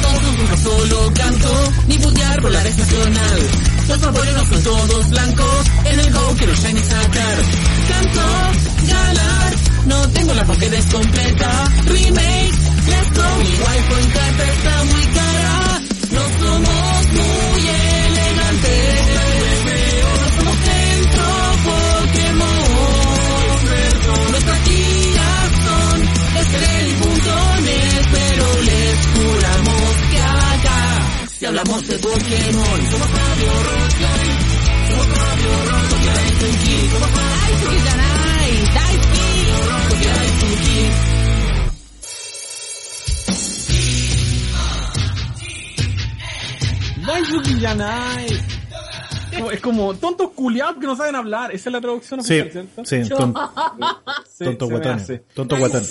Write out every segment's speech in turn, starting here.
todos nunca solo canto, ni putear por la estacional. Los vapores no son todos blancos, en el go quiero shiny sacar. Canto, ganar, no tengo la Pokédex completa. Remake, let's go, mi wifi en carta está muy cara. No somos acá, si hablamos de Pokémon, somos Radio Rock, somos Radio Rock, Tokyo Daisuki, somos Radio Janai, Daisuki, Tokyo Daisuki. Daisuki Yanai. Como- Es como tontos culiados que no saben hablar. Esa es la traducción Sí, oficial, ¿cierto? sí, ton- Sí, tonto hace. Tonto guatón.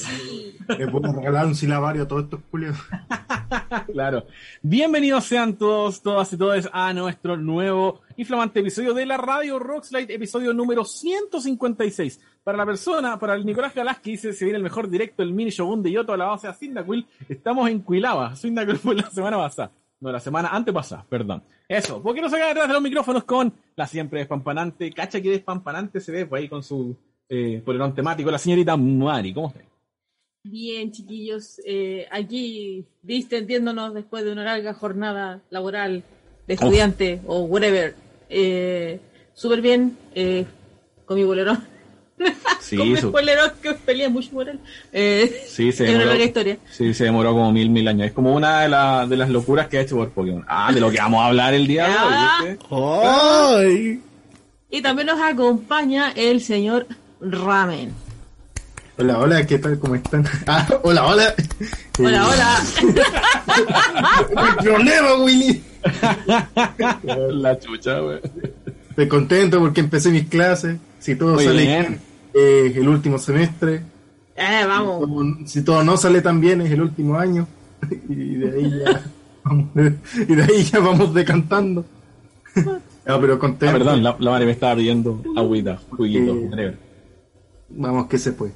Le puedo regalar un silabario a todos estos culios. Claro. Bienvenidos sean todos, todas y todos a nuestro nuevo y flamante episodio de la Radio Rockslide, episodio número 156. Para la persona, para el Nicolás Galás que dice se viene el mejor directo, el mini shogun de Yoto a la base a Cyndaquil, estamos en Cuilaba. Cyndaquil fue la semana pasada. No, la semana antepasada, perdón. Eso, ¿por qué no se queda detrás de los micrófonos con la siempre despampanante, cacha que despampanante se ve por ahí con su eh, polerón temático, la señorita Mari, ¿cómo está? Bien, chiquillos, eh, aquí distendiéndonos después de una larga jornada laboral de estudiante o whatever. Eh, Súper bien, eh, con mi bolerón. Sí, con su- bolerón que peleé mucho por él. Eh, Sí, se demoró. larga historia. Sí, se demoró como mil, mil años. Es como una de, la- de las locuras que ha hecho por Pokémon. Ah, de lo que vamos a hablar el día de Ah. hoy. ¡Ay! Y también nos acompaña el señor Ramen. Hola, hola, ¿qué tal? ¿Cómo están? Ah, hola, hola. Hola, Eh, hola. hay problema, Willy. La chucha, güey. Estoy contento porque empecé mis clases. Si todo Muy sale bien. bien, eh, el último semestre. Eh, vamos. Si todo no sale tan bien, es el último año. Y de ahí ya, vamos, y de ahí ya vamos decantando. No, pero contento. Ah, perdón, la, la madre me estaba pidiendo agüita, juguito, Eh. Vamos, que se puede.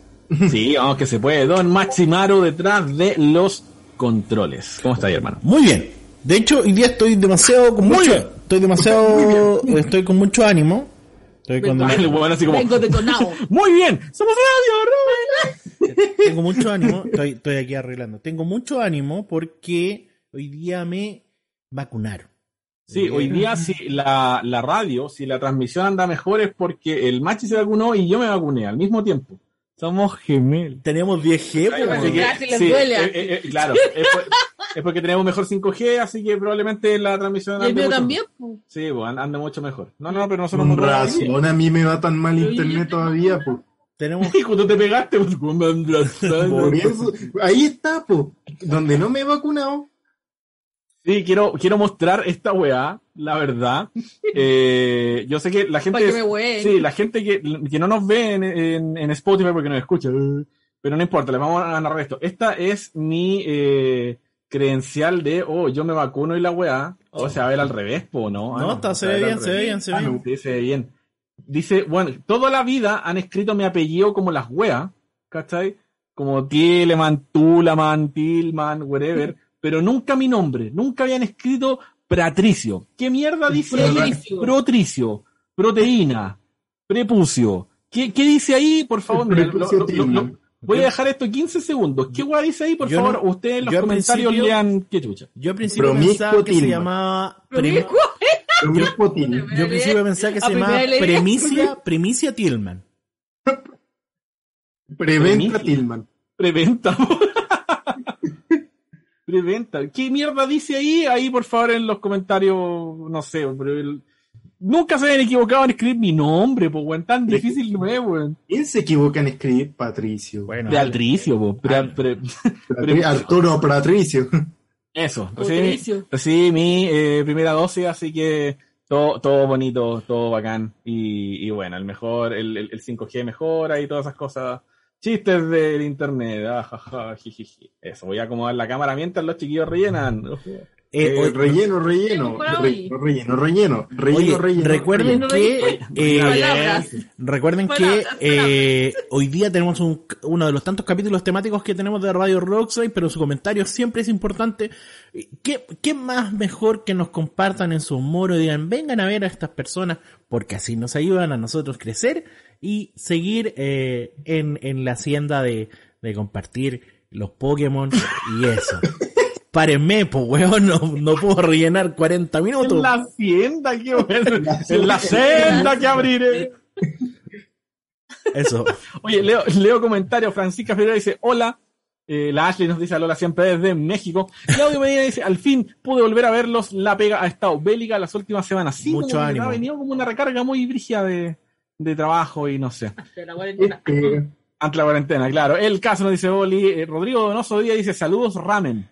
Sí, vamos que se puede. Don Maximaro detrás de los controles. ¿Cómo está ahí, hermano? Muy bien. De hecho, hoy día estoy demasiado con Muy mucho, bien. estoy demasiado, estoy con mucho ánimo. Estoy con Ah, el huevón así como, Vengo detonado. muy bien, somos radio, Robert. tengo mucho ánimo, estoy, estoy aquí arreglando. Tengo mucho ánimo porque hoy día me vacunaron. Sí, hoy día si la, la radio, si la transmisión anda mejor es porque el Machi se vacunó y yo me vacuné al mismo tiempo. Somos gemelos. Tenemos 10G, Ay, po, así que- Casi les sí, duele. eh, eh, eh, claro, es, por- es porque tenemos mejor 5G, así que probablemente la transmisión Y el mío también. mejor. po. Sí, pues an- anda mucho mejor. No, no, pero nosotros Con no razón, a mí me va tan mal internet todavía, pues. tenemos Hijo, tú te pegaste, pues, ahí está, pues. Donde no me he vacunado, Sí, quiero, quiero mostrar esta weá, la verdad. Eh, yo sé que la gente. Que me sí, la gente que, que no nos ve en, en, en Spotify porque nos escucha, eh, pero no importa, les vamos a narrar esto. Esta es mi eh, credencial de, oh, yo me vacuno y la weá. O sea, a ver al revés, po, ¿no? Ah, No, está, se ve bien, se ve bien, se ve Ah, bien. se ve bien. Dice, bueno, toda la vida han escrito mi apellido como las weas, ¿cachai? Como Tieleman, Tulaman, Tilman, whatever, pero nunca mi nombre, nunca habían escrito Pratricio. ¿Qué mierda dice ahí? Protricio. Protricio, proteína, prepucio. ¿Qué, qué dice ahí? Por favor, mira, lo- lo- Tillman. voy a dejar esto 15 segundos. ¿Qué wea dice ahí? Por Yo favor, no- ustedes en los comentarios lean qué chucha. Yo al principio pensaba que se llamaba Promiscuo. Promiscuo Tilman. yo al principio pensaba que se llamaba. Premicia, Premicia Tillman. Preventa Tilman. Preventa. Preventa. ¿Qué mierda dice ahí? Ahí, por favor, en los comentarios, no sé, pero el- nunca se hayan equivocado en escribir mi nombre, pues, weón. Tan difícil no es, weón. ¿Quién se equivoca en escribir Patricio? Bueno, De Altricio, Patri- Arturo Patricio. eso. Recibí, Patricio. recibí mi eh, primera dosis, así que todo, todo bonito, todo bacán. Y, y bueno, el mejor, el, el, el 5G mejora y todas esas cosas. Chistes del internet, ah, ja. Eso, voy a acomodar la cámara mientras los chiquillos rellenan. Eh, Eh, hoy- relleno, relleno, relleno, relleno, relleno, relleno, Oye, relleno, recuerden relleno. que eh, Palabras. recuerden que Palabras, eh, hoy día tenemos un- uno de los tantos capítulos temáticos que tenemos de Radio Rockside, pero su comentario siempre es importante. ¿Qué, qué más mejor que nos compartan en su muro y digan, vengan a ver a estas personas, porque así nos ayudan a nosotros crecer y seguir eh, en, en la hacienda de, de compartir los Pokémon y eso. Párenme, pues weón, no, no puedo rellenar 40 minutos. En la hacienda, qué bueno. En la senda que abriré. Eso. Oye, leo, leo comentarios. Francisca Ferreira dice, hola. Eh, la Ashley nos dice, Lola siempre desde México. Claudio Medina dice, al fin pude volver a verlos. La pega ha estado bélica las últimas semanas. Sí, Mucho como que ánimo. Ha venido como una recarga muy brígida de, de trabajo y no sé. Hasta la cuarentena. Este, Ante la cuarentena, claro. El caso nos dice Oli. Eh, Rodrigo Donoso Díaz dice, saludos ramen.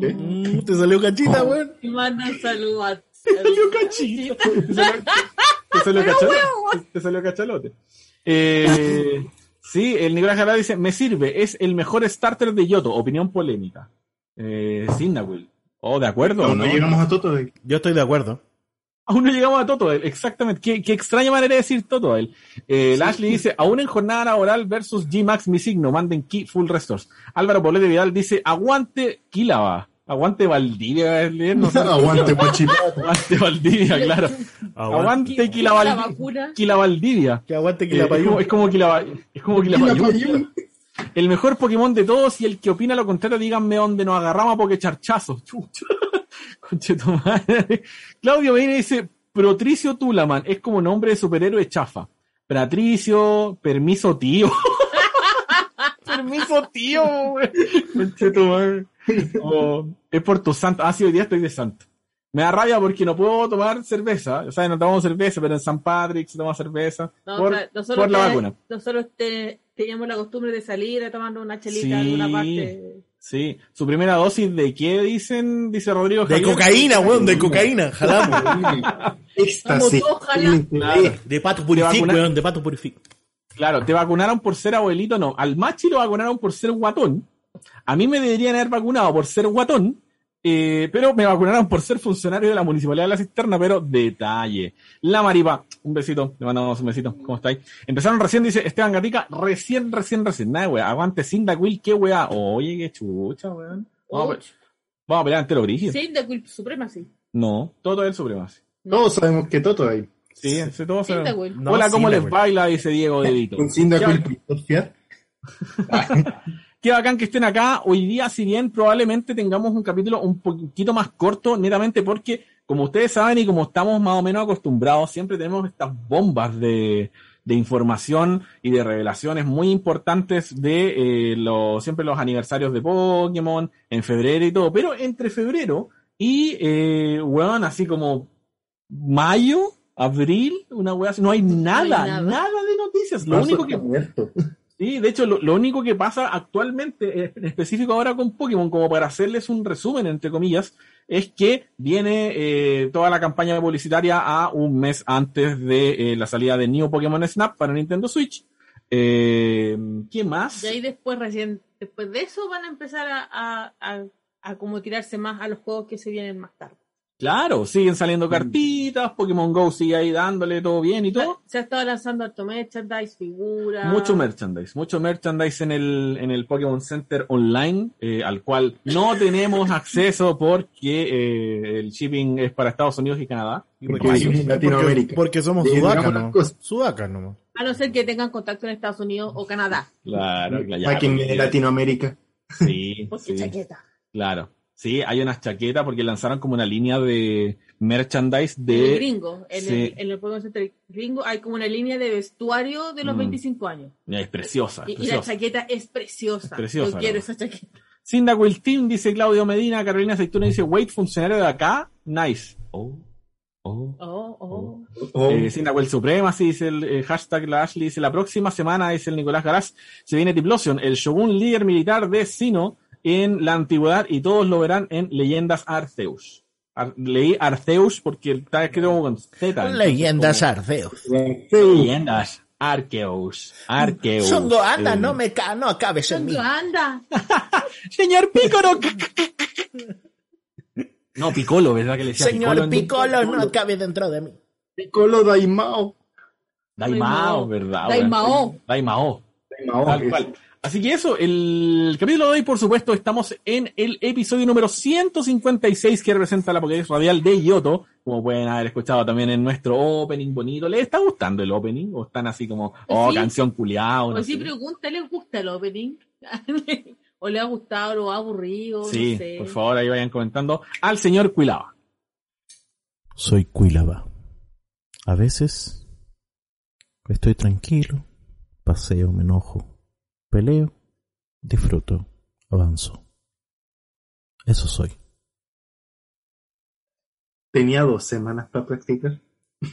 ¿Qué? Mm, te salió cachita, weón. Y manda un saludo a... Te salió cachito. Te salió, te salió cachalote. Te salió cachalote. Eh, sí, el Nicolás Jara dice, me sirve, es el mejor starter de Yoto, opinión polémica. Eh, Cyndaquil. Oh, de acuerdo. aún ¿no? no llegamos a Toto. de- Yo estoy de acuerdo. Aún no llegamos a Toto, exactamente. Qué, qué extraña manera de decir Toto. él. Eh, el Ashley dice, aún en jornada laboral versus G-Max mi signo, manden key full restores. Álvaro Polete Vidal dice, aguante Quilaba. Aguante Valdivia, es leer, no sé. Aguante, guachipato. Aguante Valdivia, claro. Aguante Quila, La Valdi- vacuna. Quila Valdivia. Que aguante Eh, es como, es como Quila, es como Quila Payún. El mejor Pokémon de todos y el que opina lo contrario, díganme dónde nos agarramos a Pokecharchazo. Chucha. Claudio Medina dice, Protricio Tulaman, es como nombre de superhéroe chafa. Patricio, permiso tío. permiso tío, güey. Oh, es por tu santo. Ah, sí, hoy día estoy de santo. Me da rabia porque no puedo tomar cerveza. O sea, no tomamos cerveza, pero en San Patrick se toma cerveza. No, por, o sea, nosotros por la te- vacuna. Nosotros te- teníamos la costumbre de salir a tomar una chelita Sí. en alguna parte. Sí, su primera dosis de qué dicen, dice Rodrigo De Javier? cocaína, weón, de cocaína. Jalamos. Éxtasis. LSD. De pato purific, weón, de pato purific. Claro, te vacunaron por ser abuelito, no. Al machi lo vacunaron por ser guatón. A mí me deberían haber vacunado por ser guatón, eh, pero me vacunaron por ser funcionario de la Municipalidad de la Cisterna, pero detalle. La Maripa, un besito, le mandamos un besito, ¿cómo estáis? Empezaron recién, dice Esteban Gatica, recién, recién, recién. Nada, weá, aguante Sindacuil, qué weá. Oye, qué chucha, weón. Vamos, a, pe- vamos a pelear ante los brígidos. Sí, de Quill Supremacy. No, todo es el supremacia. Todos sabemos que Toto hay. Sí, ese todo se- Cyndaquil. No, Hola, ¿cómo les baila? Dice Diego Dedito. Un Pistol Qué bacán que estén acá. Hoy día, si bien probablemente tengamos un capítulo un poquito más corto, netamente porque, como ustedes saben y como estamos más o menos acostumbrados, siempre tenemos estas bombas de, de información y de revelaciones muy importantes de eh, los, siempre los aniversarios de Pokémon, en febrero y todo. Pero entre febrero y, eh, weón, así como mayo, abril, una weá así, no hay nada, nada. nada de noticias. Lo único que muerto. Sí, de hecho, lo, único que pasa actualmente, eh, en específico ahora con Pokémon, como para hacerles un resumen, entre comillas, es que viene eh, toda la campaña publicitaria a un mes antes de eh, la salida de New Pokémon Snap para Nintendo Switch. Eh, ¿Qué más? Y ahí después, recién, después de eso, van a empezar a, a como tirarse más a los juegos que se vienen más tarde. Claro, siguen saliendo cartitas, Pokémon Go sigue ahí dándole todo bien y todo. Se ha estado lanzando harto merchandise, figuras. Mucho merchandise, mucho merchandise en el, en el Pokémon Center online, eh, al cual no tenemos acceso porque eh, el shipping es para Estados Unidos y Canadá. Porque en Latinoamérica. Porque, porque somos digamos las ¿no? cosas. Sudacas nomás. A no ser que tengan contacto en Estados Unidos o Canadá. Claro, claro. porque- de Latinoamérica. Sí, Porque sí, chaqueta. claro. Sí, hay unas chaquetas porque lanzaron como una línea de merchandise En el de... gringo, en, sí. el, en el Pokémon Center gringo, hay como una línea de vestuario de los Mm. 25 años. Es preciosa, es Y, y la chaqueta es preciosa. Es preciosa, Yo quiero esa chaqueta. Cyndaquil Team, dice Claudio Medina, Carolina Aceituna dice, wait, funcionario de acá, nice. Oh, oh. Oh, oh. Oh, Eh, Cyndaquil Supremacy, dice el eh, hashtag la Ashley, dice la próxima semana, dice el Nicolás Garaz, se viene Diplosion, el shogun líder militar de Sino en la antigüedad y todos lo verán en Leyendas Arceus. Ar- leí Arceus porque está escrito como con Z. Leyendas como- Arceus. Leyendas Arceus. Arceus. Songo, anda, Eh, no me ca no acabes en mí. ¿Dónde anda? Señor Pícoro. No, Piccolo, ¿verdad que le decía Señor Piccolo no cabe dentro de mí. Piccolo Daimao. Daimao, ¿verdad? Daimao. weón? Daimao. Daimao, Tal cual. Así que eso, el capítulo de hoy, por supuesto, estamos en el episodio número 156 que representa la Pokédex Radial de Yoto, como pueden haber escuchado también en nuestro opening bonito. ¿Les está gustando el opening? ¿O están así como, oh, Sí. canción culiao? no O si sé? pregunta, ¿les gusta el opening? ¿O le ha gustado, lo ha aburrido? Sí, no sé. por favor, ahí vayan comentando al señor Cuilaba. Soy Cuilaba. A veces estoy tranquilo, paseo, me enojo, peleo, disfruto, avanzo. Eso soy. Tenía dos semanas para practicar.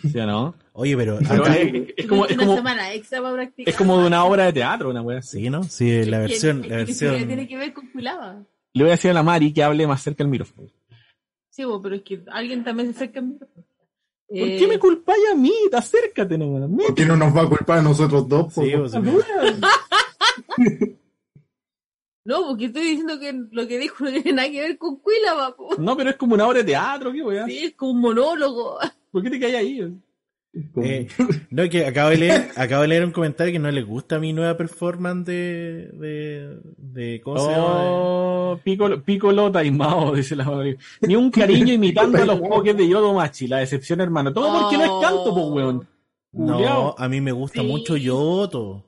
¿Sí o no? Oye, pero Pero acá- es, es como, es, una como, semana extra para practicar. es como de una obra de teatro, una wea así. sí, ¿no? Sí, la ¿Qué- versión, qué- la versión. tiene que ver con Culaba? Le voy a decir a la Mari que hable más cerca del micrófono. Sí, bo, pero es que alguien también se acerca a mí. ¿Por Eh, qué me culpáis a mí? Acércate nomás. ¿Por qué no nos va a culpar a nosotros dos? Sí, po? o sea, No, porque estoy diciendo que lo que dijo no tiene nada que ver con Cuilaba. po. No, pero es como una obra de teatro, ¿qué wea? Sí, es como un monólogo. ¿Por qué te caes ahí? eh, no, que acabo de leer, acabo de leer un comentario que no les gusta mi nueva performance de, de, de ¿cómo se llama? Oh, Piccolo, Piccolo Taimao, dice la Mari. Ni un cariño imitando a los pokés de Yodo Machi, la decepción, hermano. Todo porque no es canto, pues, weón. No, a mí me gusta Sí. mucho Yoto.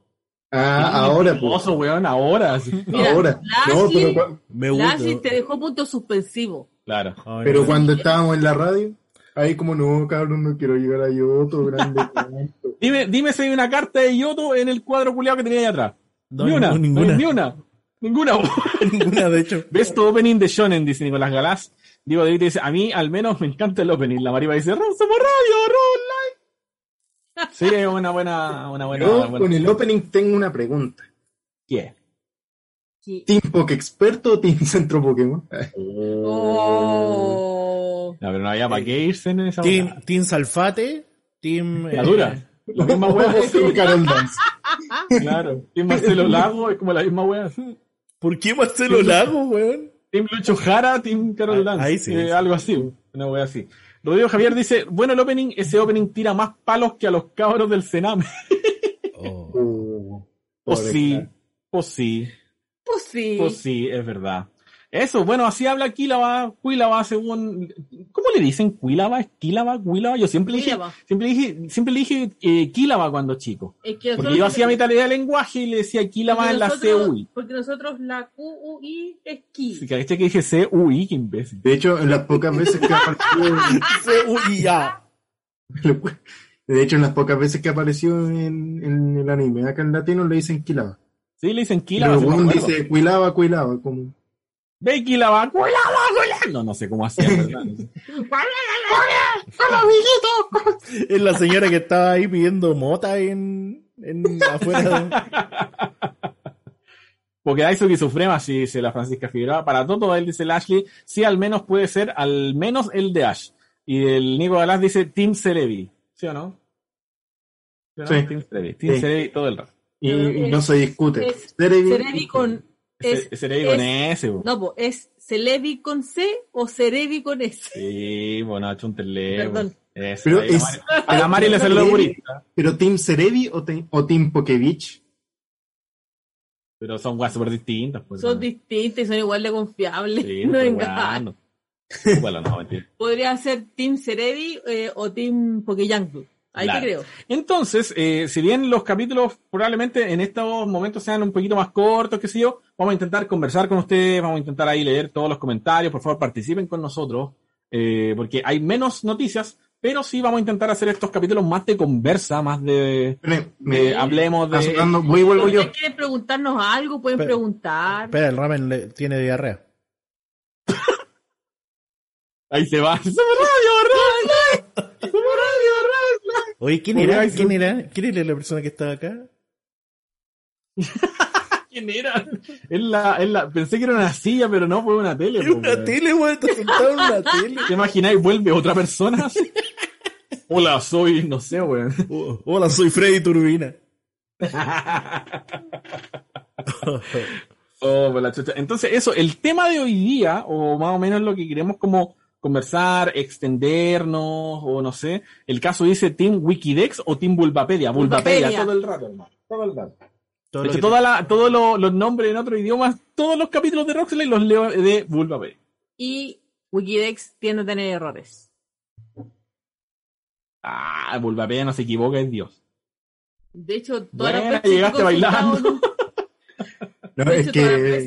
Ah, ahora, pues. Hermoso, weón, ahora. sí. Mira, Ahora. No, Lassie- pero, cua- Me gusta. Lassie te dejó punto suspensivo. Claro. Pero no. cuando estábamos en la radio, ahí como no, cabrón, no quiero llegar a Yoto, grande. Dime, dime si hay una carta de Yoto en el cuadro culiado que tenía ahí atrás. No, ni una, ninguna. Ni una. Ninguna. Ninguna, de hecho. ¿Ves tu opening de Shonen? Dice Nicolás Galás. Diego David dice, a mí al menos me encanta el opening. La Mariva dice, "Ro- somos radio, Roll Live. Sí, es una buena, una buena, Yo buena- con el opening tengo una pregunta. ¿Qué? ¿Team Poke Experto o Team Centro Pokémon? Oh. No, pero no había para qué irse en esa Team, team Salfate, Team... La eh, dura. La misma wea. Team Carol Dance. Claro. Team Marcelo Lago es como la misma wea. ¿Por qué Marcelo Lago, weón? Team Lucho Jara, Team Carol Ah, Dance. ahí sí, Eh, sí. Algo así. Una wea así. Rodrigo Javier dice, bueno el opening, ese opening tira más palos que a los cabros del Sename. Oh. Oh, Pues sí, pues sí, Pues sí. pues sí, es verdad. Eso, bueno, así habla Quilaba, Quilaba según... ¿Cómo le dicen? ¿Quilaba? ¿Quilaba? ¿Quilaba? Yo siempre dije, siempre le dije, siempre dije eh, Quilaba cuando chico. Es que Porque yo hacía mi tarea de lenguaje y le decía Quilaba en la CUI. Porque nosotros la QUI es Ki. Sí, ¿cachai que dije CUI? Qué imbécil. De hecho, en las pocas veces que apareció, ya. de hecho, en las pocas veces que apareció en, en el anime, acá en latino le dicen Quilaba. Sí, le dicen Quilaba. Pero acuerdo. dice Quilaba, Quilaba, como. Quilaba, Quilaba, Quilaba. No, no sé cómo hacía, ¿verdad? Es la señora que estaba ahí pidiendo mota en, en afuera. Porque Daisuke Sufrema, sí, dice la Francisca Figueroa. Para todo, él dice el Ashley, sí, al menos puede ser, al menos el de Ash. Y el Nico Galás dice Team Celebi. ¿Sí o no? ¿Sí o no? Sí. Team Sí. Celebi todo el rato. Y, no se discute. es Cerebi- Cerebi con. Es, con es- ese, bo. No, po, ¿es Celebi con C o Cerebi con S? Sí, bueno, ha hecho un tele. Perdón. Eso, Pero la es- a la Mari le salió Cerebi- purista. Pero Team Cerebi o, te- o Team Pokevich. Pero son weas súper distintas. Pues, Son ¿no? distintos y son igual de confiables. Sí, no pero engañan. Bueno, no, mentira. Podría ser Team Cerebi eh, o Team Pokeyang. Ahí Claro. te creo. Entonces, eh, si bien los capítulos probablemente en estos momentos sean un poquito más cortos, qué sé yo, vamos a intentar conversar con ustedes, vamos a intentar ahí leer todos los comentarios, por favor participen con nosotros, eh, porque hay menos noticias, pero sí vamos a intentar hacer estos capítulos más de conversa, más de, Me, me- de hablemos de... sonando- voy vuelvo Si yo. ustedes quieren preguntarnos algo, pueden Pero- preguntar. Espera, el ramen le- tiene diarrea. Ahí se va. ¡Somos radio, radio! Oye, ¿quién era? ¿Quién era? ¿Quién era la persona que estaba acá? ¿Quién era? Es la, es la, pensé que era una silla, pero no, fue una tele. Era una tele, weón. Está sentado en una tele. ¿Te imagináis? Vuelve otra persona. Hola, soy, no sé, weón. Oh, hola, soy Freddy Turbina. Oh, por la chucha. Entonces, eso, el tema de hoy día, o más o menos lo que queremos como conversar, extendernos, o no sé. El caso dice Team Wikidex o Team Bulbapedia. Bulbapedia, Bulbapedia. todo el rato, hermano. Todo el rato. Todo De lo hecho, que toda la- todos lo- los nombres en otros idiomas, todos los capítulos de Roxley los leo de Bulbapedia. Y Wikidex tiende a tener errores. Ah, Bulbapedia no se equivoca, es Dios. De hecho, todas las veces que llegaste he bailando. consultado, No, de es hecho, las que,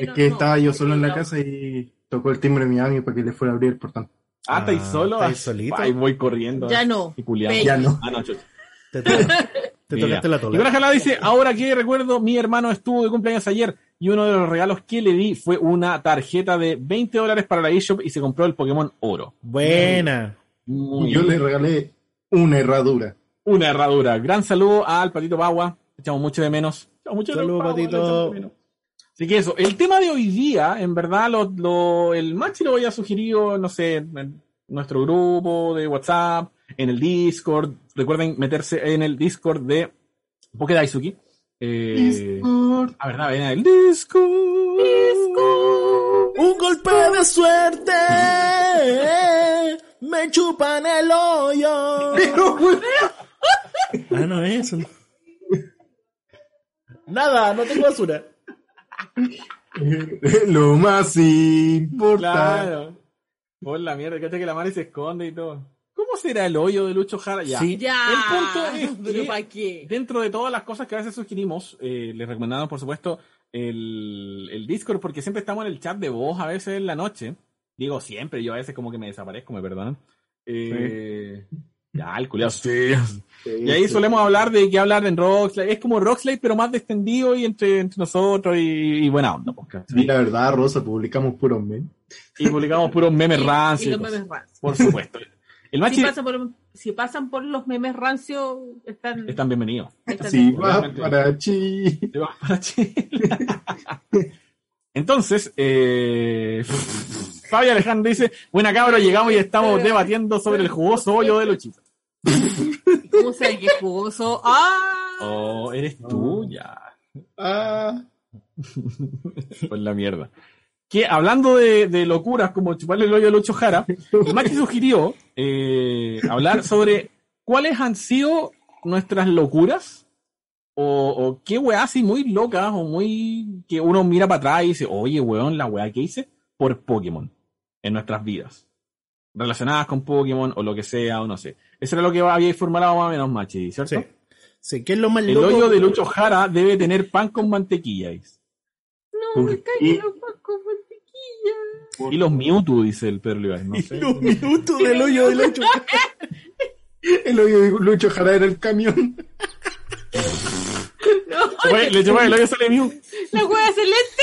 es que no, estaba yo solo en la no. casa y tocó el timbre de mi mami para que le fuera a abrir el portón. Ah, ¿estáis Ah, solo? ¿estáis solito? Ahí voy corriendo. Ya no. Y culiando. Ve. Ya no. Ah, no, chucha. te, toca- te tocaste la Y tola. Coraje Alá dice, ahora que recuerdo, mi hermano estuvo de cumpleaños ayer y uno de los regalos que le di fue una tarjeta de 20 dólares para la eShop y se compró el Pokémon Oro. Buena. Muy Yo le regalé una herradura. Una herradura. Gran saludo al Patito Pagua. Echamos mucho de menos. Echamos mucho de Saludo, menos, Patito. Así que eso, el tema de hoy día, en verdad, lo, lo- el Machi lo había sugerido, no sé, en nuestro grupo de WhatsApp, en el Discord. Recuerden meterse en el Discord de Pokedaisuki. Eh, a verdad, ven el Discord. Un golpe de suerte. Me chupan el hoyo. Ah, no es eso. Nada, no tengo basura. Lo más importante. Claro. Por la mierda, que que la madre se esconde y todo. ¿Cómo será el hoyo de Lucho Jara? Ya. Sí. Ya. El punto es Pero que- ¿para qué? Dentro de todas las cosas que a veces sugerimos, eh, les recomendamos, por supuesto, el, el Discord, porque siempre estamos en el chat de voz a veces en la noche. Digo siempre, yo a veces como que me desaparezco, me perdonan. Eh, Ya, el culiao. Y ahí solemos hablar de qué hablar en Rockslide. Es como Rockslide, pero más extendido y entre, entre nosotros y, y buena onda. pues. Y la verdad, Rosa, publicamos puros memes. Y publicamos puros memes rancios. y los y cosas. memes rancios. Por supuesto. El machi Si pasan, por, si pasan por los memes rancios, están. están bienvenidos. están Si bien. va para Chi. Te vas para Chile. Entonces, eh, Fabio Alejandro dice, buena cabra, llegamos y estamos debatiendo sobre el jugoso hoyo de Luchito. ¿Cómo sabe que es jugoso? ¡Ah! Oh, eres tú, ya. Ah, Por la mierda. Que hablando de, de locuras como chuparle el hoyo a Lucho Jara, Maxi sugirió eh, hablar sobre cuáles han sido nuestras locuras o, o qué weá así muy locas o muy que uno mira para atrás y dice, oye weón, la weá que hice por Pokémon en nuestras vidas. Relacionadas con Pokémon o lo que sea o no sé. Eso era lo que había formulado más o menos Machi, ¿cierto? Sí. Sí, ¿qué es lo más El loco? hoyo de Lucho Jara debe tener pan con mantequilla. dice. No, me ¿Por cae qué? que los con mantequilla. Y los Mewtwo, dice el Pedro no sé. Los minutos del hoyo del ocho. el hoyo de Lucho Jara era el camión. No, Oye, le chupé el hoyo sale Mew. la hueá celeste.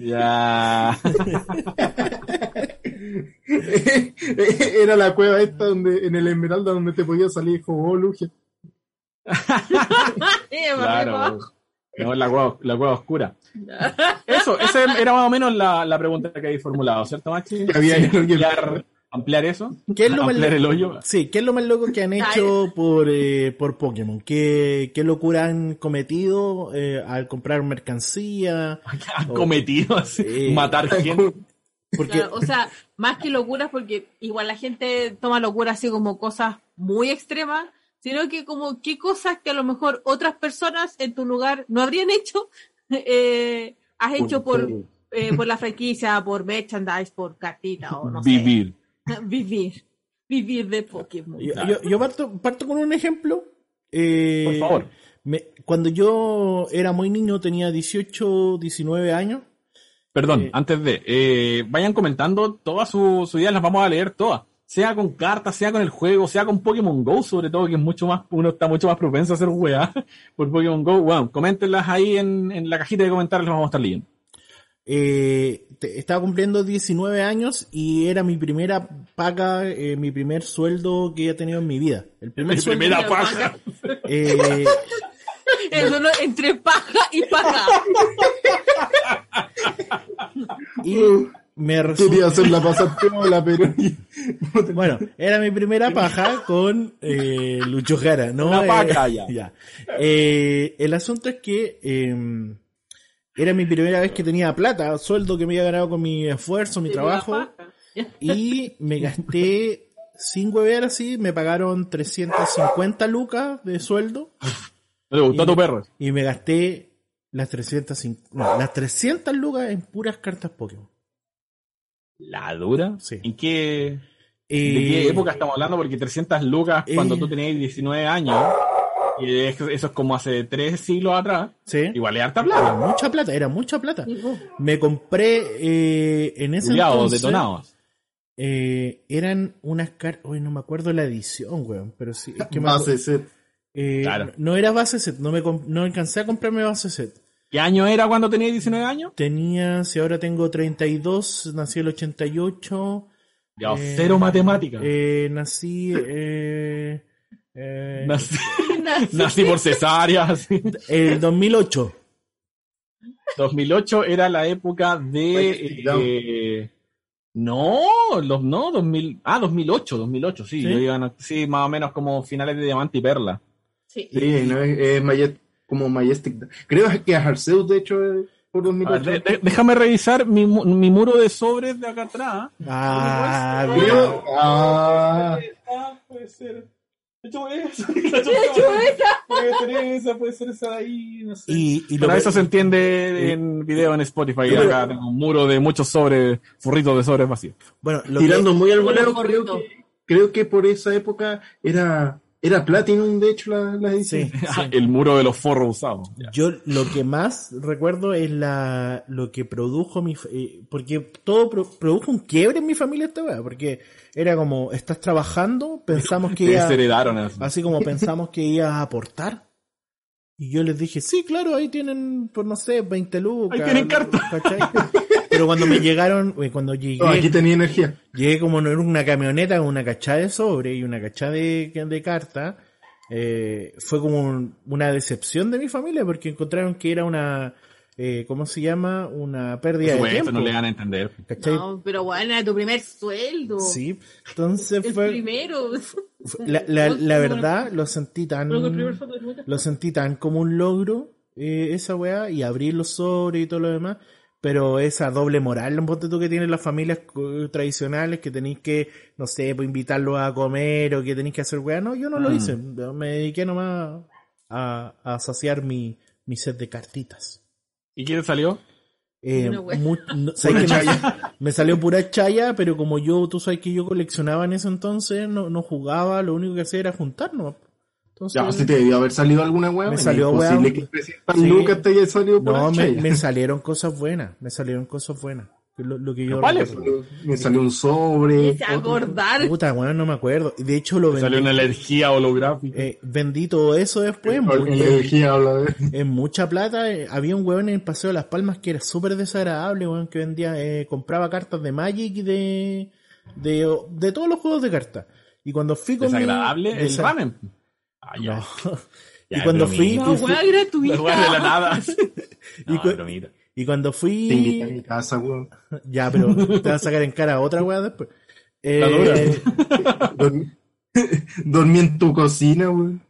Ya. era la cueva esta donde, en el Esmeralda donde te podía salir. Eh, me claro. No, la cueva, la cueva oscura. Eso, esa era más o menos la, la pregunta que habéis formulado, ¿cierto, Maxi? Que había hoyo. ampliar, ampliar eso. ¿Qué es lo más ampliar loco? el hoyo. Sí, ¿qué es lo más loco que han hecho por, eh, por Pokémon? ¿Qué, ¿Qué locura han cometido eh, al comprar mercancía? Han cometido así, Sí. matar gente. Porque Claro, o sea, más que locuras, porque igual la gente toma locura así como cosas muy extremas, sino que como qué cosas que a lo mejor otras personas en tu lugar no habrían hecho, eh, has hecho por, eh, por la franquicia, por merchandise, por cartita o no Vivir. sé. Vivir. Vivir de Pokémon. yo, yo- yo parto, parto con un ejemplo. Eh, Por favor. me- cuando yo era muy niño, tenía 18, 19 años. Perdón, antes de, eh, vayan comentando todas sus su ideas, las vamos a leer todas. Sea con cartas, sea con el juego, sea con Pokémon Go, sobre todo, que es mucho más, uno está mucho más propenso a hacer weá por Pokémon Go. Bueno, coméntenlas ahí en, en la cajita de comentarios, las vamos a estar leyendo. Eh, te- estaba cumpliendo 19 años y era mi primera paga, eh, mi primer sueldo que he tenido en mi vida. El primer Mi sueldo, primera paja. eh, Eso no, entre paja y paja. y me resulta- Quería hacerla pasar piola, pero. Bueno, era mi primera paja con eh, Lucho Jara, ¿no? Una Eh, paja, ya. Eh, el asunto es que eh, era mi primera vez que tenía plata, sueldo que me había ganado con mi esfuerzo, mi trabajo. la. Y me gasté, sin huevear así, me pagaron 350 lucas de sueldo. ¿No le gustó a tu perro? Y me gasté las 350, no, las 300 lucas en puras cartas Pokémon. ¿La dura? Sí. ¿En qué, ¿De Eh, qué época estamos hablando? Porque 300 lucas eh. cuando tú tenías 19 años, y es- eso es como hace tres siglos atrás, Sí. igual es harta Era plata. mucha plata, era mucha plata. Y, Me compré eh, en ese Culiados, entonces. detonados. eh, eran unas cartas. Hoy no me acuerdo la edición, weón. Pero sí. Es que me set. Eh, Claro. No era base set. No, me no alcancé a comprarme base set. ¿Qué año era cuando tenías 19 años? Tenía, si ahora tengo 32, nací el 88. Ya, Eh, cero matemáticas. Eh, nací. Eh, eh, nací, nací por cesárea. el 2008. 2008 era la época de... Eh, no, los, no, 2000, ah, 2008, 2008, sí, ¿Sí? yo iba sí, más o menos como finales de Diamante y Perla. Sí. Sí, no, es, es Majet- como Majestic. Creo que a Arceus, de hecho, es por A ver, 2008. de- de- déjame revisar mi, mi muro de sobres de acá atrás. Ah, Igual- bien. Creo- ah, Ah, puede ser. De hecho, esa. Puede ser esa, puede ser esa de ahí, no sé. Y, y lo Pero que- eso se entiende en video en Spotify. Y acá tengo un muro de muchos sobres, furritos de sobres vacíos. bueno, lo que- tirando muy al voleo, creo que, creo que por esa época era, era Platinum, de hecho, la, la edición. sí, sí. El muro de los forros usados. Yo lo que más recuerdo es la lo que produjo mi fa- eh, porque todo pro- produjo un quiebre en mi familia esta weá, porque era como estás trabajando, pensamos que Te iba, heredaron así. así como pensamos que ibas a aportar. Y yo les dije, sí, claro, ahí tienen, pues no sé, 20 lucas. Ahí tienen carta. Pero cuando me llegaron, cuando llegué, Oh, aquí tenía energía. Llegué como en una camioneta con una cachada de sobre y una cachada de, de carta. Eh, fue como un- una decepción de mi familia porque encontraron que era una, eh, ¿cómo se llama? Una pérdida de tiempo. no le van a entender. ¿cachai? No, pero bueno, era tu primer sueldo. Sí, entonces El fue, primero. fue- la, la, la verdad lo sentí tan, lo sentí tan como un logro eh, esa weá y abrir los sobres y todo lo demás. Pero esa doble moral, ponte tú que tienen las familias eh, tradicionales, que tenéis que, no sé, pues invitarlos a comer o que tenéis que hacer weá. No, yo no lo Mm. hice. Me dediqué nomás a, a saciar mi, mi set de cartitas. ¿Y quién salió? Eh, Una wea. mu- no- ¿sabes Pura qué me, me salió pura chaya, pero como yo, tú sabes que yo coleccionaba en ese entonces, no, no jugaba, lo único que hacía era juntarnos. Entonces, Ya, si te debió haber salido alguna weá. Me salió imposible weá. que 300 Sí. lucas te haya salido por No, me, me salieron cosas buenas, me salieron cosas buenas. Lo, lo que yo. Me salió un sobre. Otro- acordar. Puta, bueno, no me acuerdo. Y De hecho, lo Me salió vendí. una energía holográfica. eh, vendí todo eso después. en mu- En energía habla de. en mucha plata. eh, había un weón en el Paseo de las Palmas que era súper desagradable, weón, que vendía, eh, compraba cartas de Magic y de, de, de todos los juegos de cartas. Y cuando fui con mi- Desagradable. El Desa- ramen. Ah, ya. No. Ya, y cuando fui, No, y fui- gratuita. de la nada. Y No, cu- bromita. y cuando Te invité a fui, mi casa, weón. ya, pero te vas a sacar en cara otra weá después. Eh. Dormí, dormí en tu cocina, weón.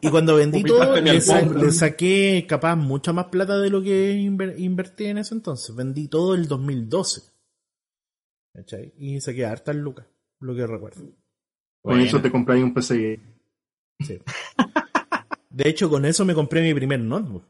Y cuando vendí todo, le, sa- alfombra. le saqué capaz mucha más plata de lo que inver- invertí en ese entonces. Vendí todo el 2012. ¿Cachai? Y saqué hartas lucas, lo que recuerdo. Con eso te compré un PC. Sí. De hecho, con eso me compré mi primer notebook.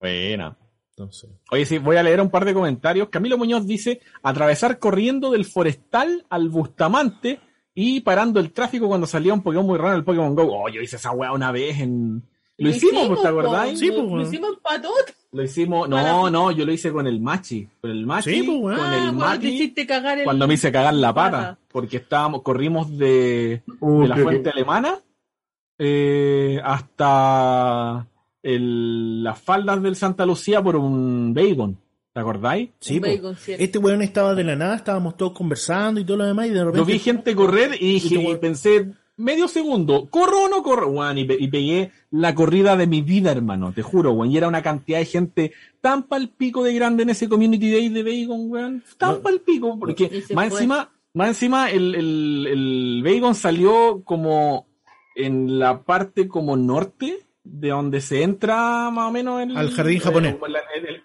Buena. Entonces, Oye, sí, voy a leer un par de comentarios. Camilo Muñoz dice, atravesar corriendo del forestal al Bustamante y parando el tráfico cuando salía un Pokémon muy raro en el Pokémon GO. Oh, yo hice esa weá una vez en... Lo hicimos, ¿te acordáis? Sí, pues, Lo hicimos en patot. Lo hicimos... No, no, yo lo hice con el Machi. Con el Machi, Sí, pues, con Ah, el cuando el... cuando me hice cagar la pata. Porque estábamos, corrimos de, Uh, de la fuente que- alemana eh, hasta el- las faldas del Santa Lucía por un Bacon. ¿Te acordáis? sí, bacon, este weón estaba de la nada, estábamos todos conversando y todo lo demás, y de Yo repente. vi gente correr y dije, Y pensé, medio segundo, ¿corro o no corro? Weón, y, pe- y pegué la corrida de mi vida, hermano, te juro, weón. Y era una cantidad de gente tan pal pico de grande en ese Community Day de Bacon, weón. Tan No. pal pico, porque más fue. encima, más encima el, el, el Bacon salió como en la parte como norte, de donde se entra más o menos el, Al jardín japonés. en en el-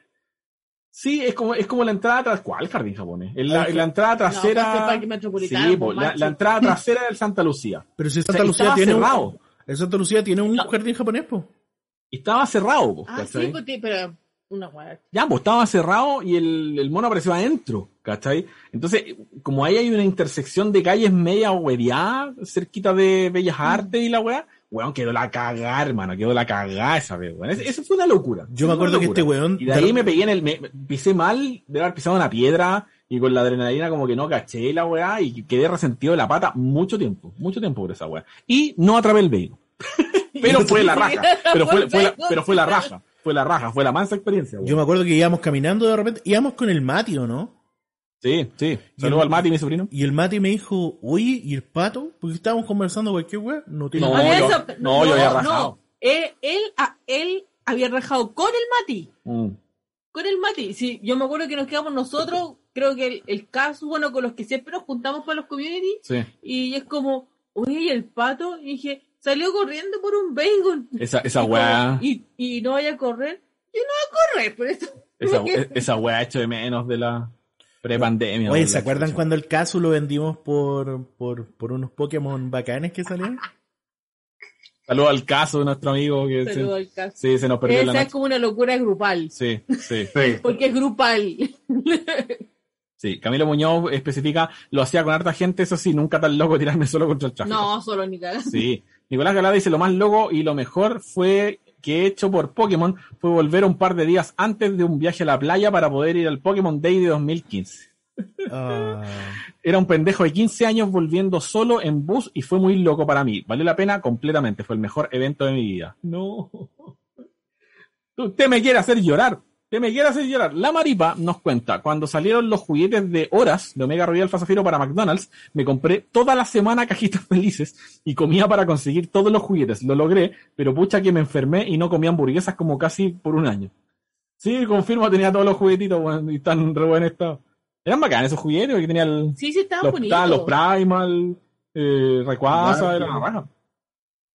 Sí, es como, es como la entrada tras, ¿cuál jardín japonés? Es la, la entrada No, pues el trasera. parque metropolitano, sí, pues, po, la, entrada trasera del Santa Lucía. Pero si O sea, Santa Lucía tiene cerrado. un, el Santa Lucía tiene un jardín japonés, po. Y estaba cerrado, po, Ah, pues, pero una weá. Ya, pues estaba cerrado y el, el mono apareció adentro, ¿cachai? Entonces, como ahí hay una intersección de calles media hueviada, cerquita de Bellas Artes y la weá, weón, quedó la cagada, hermano, quedó la cagada esa vez, weón. Eso fue una locura. Yo me acuerdo que este weón- Y de ahí me pegué en el, me, me pisé mal, de haber pisado una piedra y con la adrenalina como que no caché la weá y quedé resentido de la pata mucho tiempo, mucho tiempo por esa weá. Y no atrapé el vehículo. pero fue la raja, pero fue, fue la, pero fue la raja, fue la raja, fue la mansa experiencia. Yo me acuerdo que íbamos caminando de repente, íbamos con el Mati, ¿o no? Sí, sí. Saludos al Mati, mi sobrino. Y el Mati me dijo, oye, ¿y el pato? Porque estábamos conversando cualquier weá, no tiene No, yo- esa- no, yo había rajado. Él, él, ah, él había rajado con el Mati. Mm. Con el Mati. Sí, yo me acuerdo que nos quedamos nosotros, creo que el, el caso, bueno, con los que siempre nos juntamos para los community, Sí. y es como, oye, ¿y el pato? Y dije, salió corriendo por un bagel. Esa, esa Y weá, Y, y no vaya a correr. Yo no voy a correr, por eso. esa, e- esa weá hecho de menos de la prepandemia. Oye, ¿se acuerdan cuando el caso lo vendimos por, por, por unos Pokémon bacanes que salieron? Saludos al caso de nuestro amigo que Saludo se, al caso. sí, se nos perdió la Esa es noche. como una locura grupal. Sí, sí, Sí. Porque es grupal. sí. Camilo Muñoz especifica, lo hacía con harta gente, eso sí, nunca tan loco tirarme solo contra el tráfico. no, solo ni cagando. Sí. Nicolás Galada dice, lo más loco y lo mejor fue que he hecho por Pokémon fue volver un par de días antes de un viaje a la playa para poder ir al Pokémon Day de 2015. Ah, Era un pendejo de 15 años volviendo solo en bus y fue muy loco para mí. Valió la pena completamente. Fue el mejor evento de mi vida. No. Usted me quiere hacer llorar. Usted me quiere hacer llorar. La Maripa nos cuenta, cuando salieron los juguetes de horas de Omega Royal Fasafiro para McDonald's, me compré toda la semana cajitas felices y comía para conseguir todos los juguetes. Lo logré, pero pucha que me enfermé y no comía hamburguesas como casi por un año. Sí, confirmo, tenía todos los juguetitos bueno, y están re buen estado. Eran bacanes esos juguetes, porque tenía el, Sí, sí, estaban los, bonitos. estaban los Primal, eh, Claro, era sí. una raja.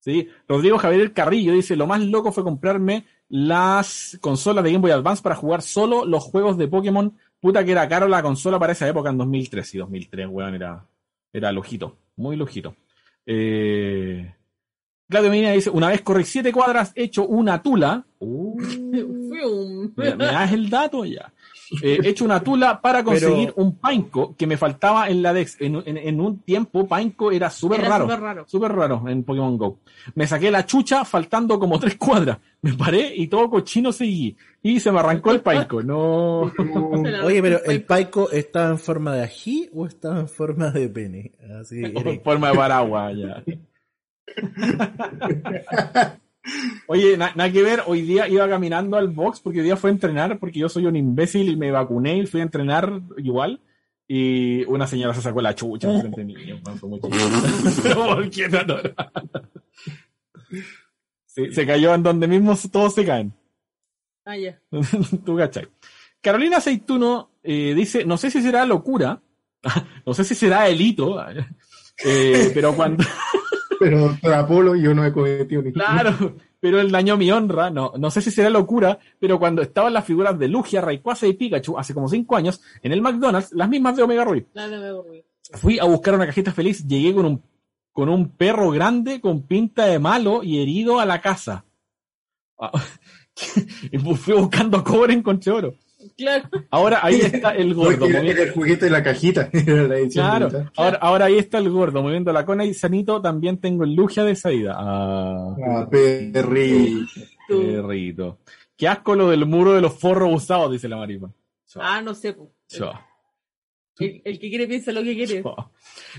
Sí, Rodrigo Javier Carrillo dice, lo más loco fue comprarme las consolas de Game Boy Advance para jugar solo los juegos de Pokémon. Puta que era caro la consola para esa época, en 2003. Y 2003, weón, era, era lujito, muy lujito. Eh... Claudio Medina dice, una vez corrí siete cuadras, hecho una tula. Uh. ¿Me, me das el dato ya? Eh, he hecho una tula para conseguir un Painco que me faltaba en la Dex. En, en- en un tiempo, Painco era súper raro. súper raro. Súper raro en Pokémon Go. Me saqué la chucha faltando como tres cuadras. Me paré y todo cochino seguí. Y se me arrancó el Painco. No. Oye, pero ¿el Paico estaba en forma de ají o estaba en forma de pene? Así, En forma de paraguas, ya. Oye, na- nada que ver, hoy día iba caminando al box porque hoy día fue a entrenar porque yo soy un imbécil y me vacuné y fui a entrenar igual. Y una señora se sacó la chucha. Sí, se cayó en donde mismo todos se caen. Ah, ya. Tú cachai. Carolina Aceituno eh, dice, no sé si será locura, no sé si será delito, eh, pero cuando... Pero doctor Apolo, yo no he cometido ni Claro, pero él dañó mi honra. No, no sé si será locura, pero cuando estaban las figuras de Lugia, Rayquaza y Pikachu hace como cinco años en el McDonald's, las mismas de Omega Ruiz, Nada me aburrí. fui a buscar una cajita feliz, llegué con un, con un perro grande con pinta de malo y herido a la casa. Ah, y fui buscando cobre, encontré oro. Claro. Ahora ahí está el gordo. Era, el juguete de la cajita. La Claro, ahora, ahora ahí está el gordo moviendo la cona y Sanito también tengo el Lugia de salida. Ah, Ah, perri. perrito. Qué asco lo del muro de los forros usados, dice la maripa. Ah, no sé. chao, El, el que quiere piensa lo que quiere.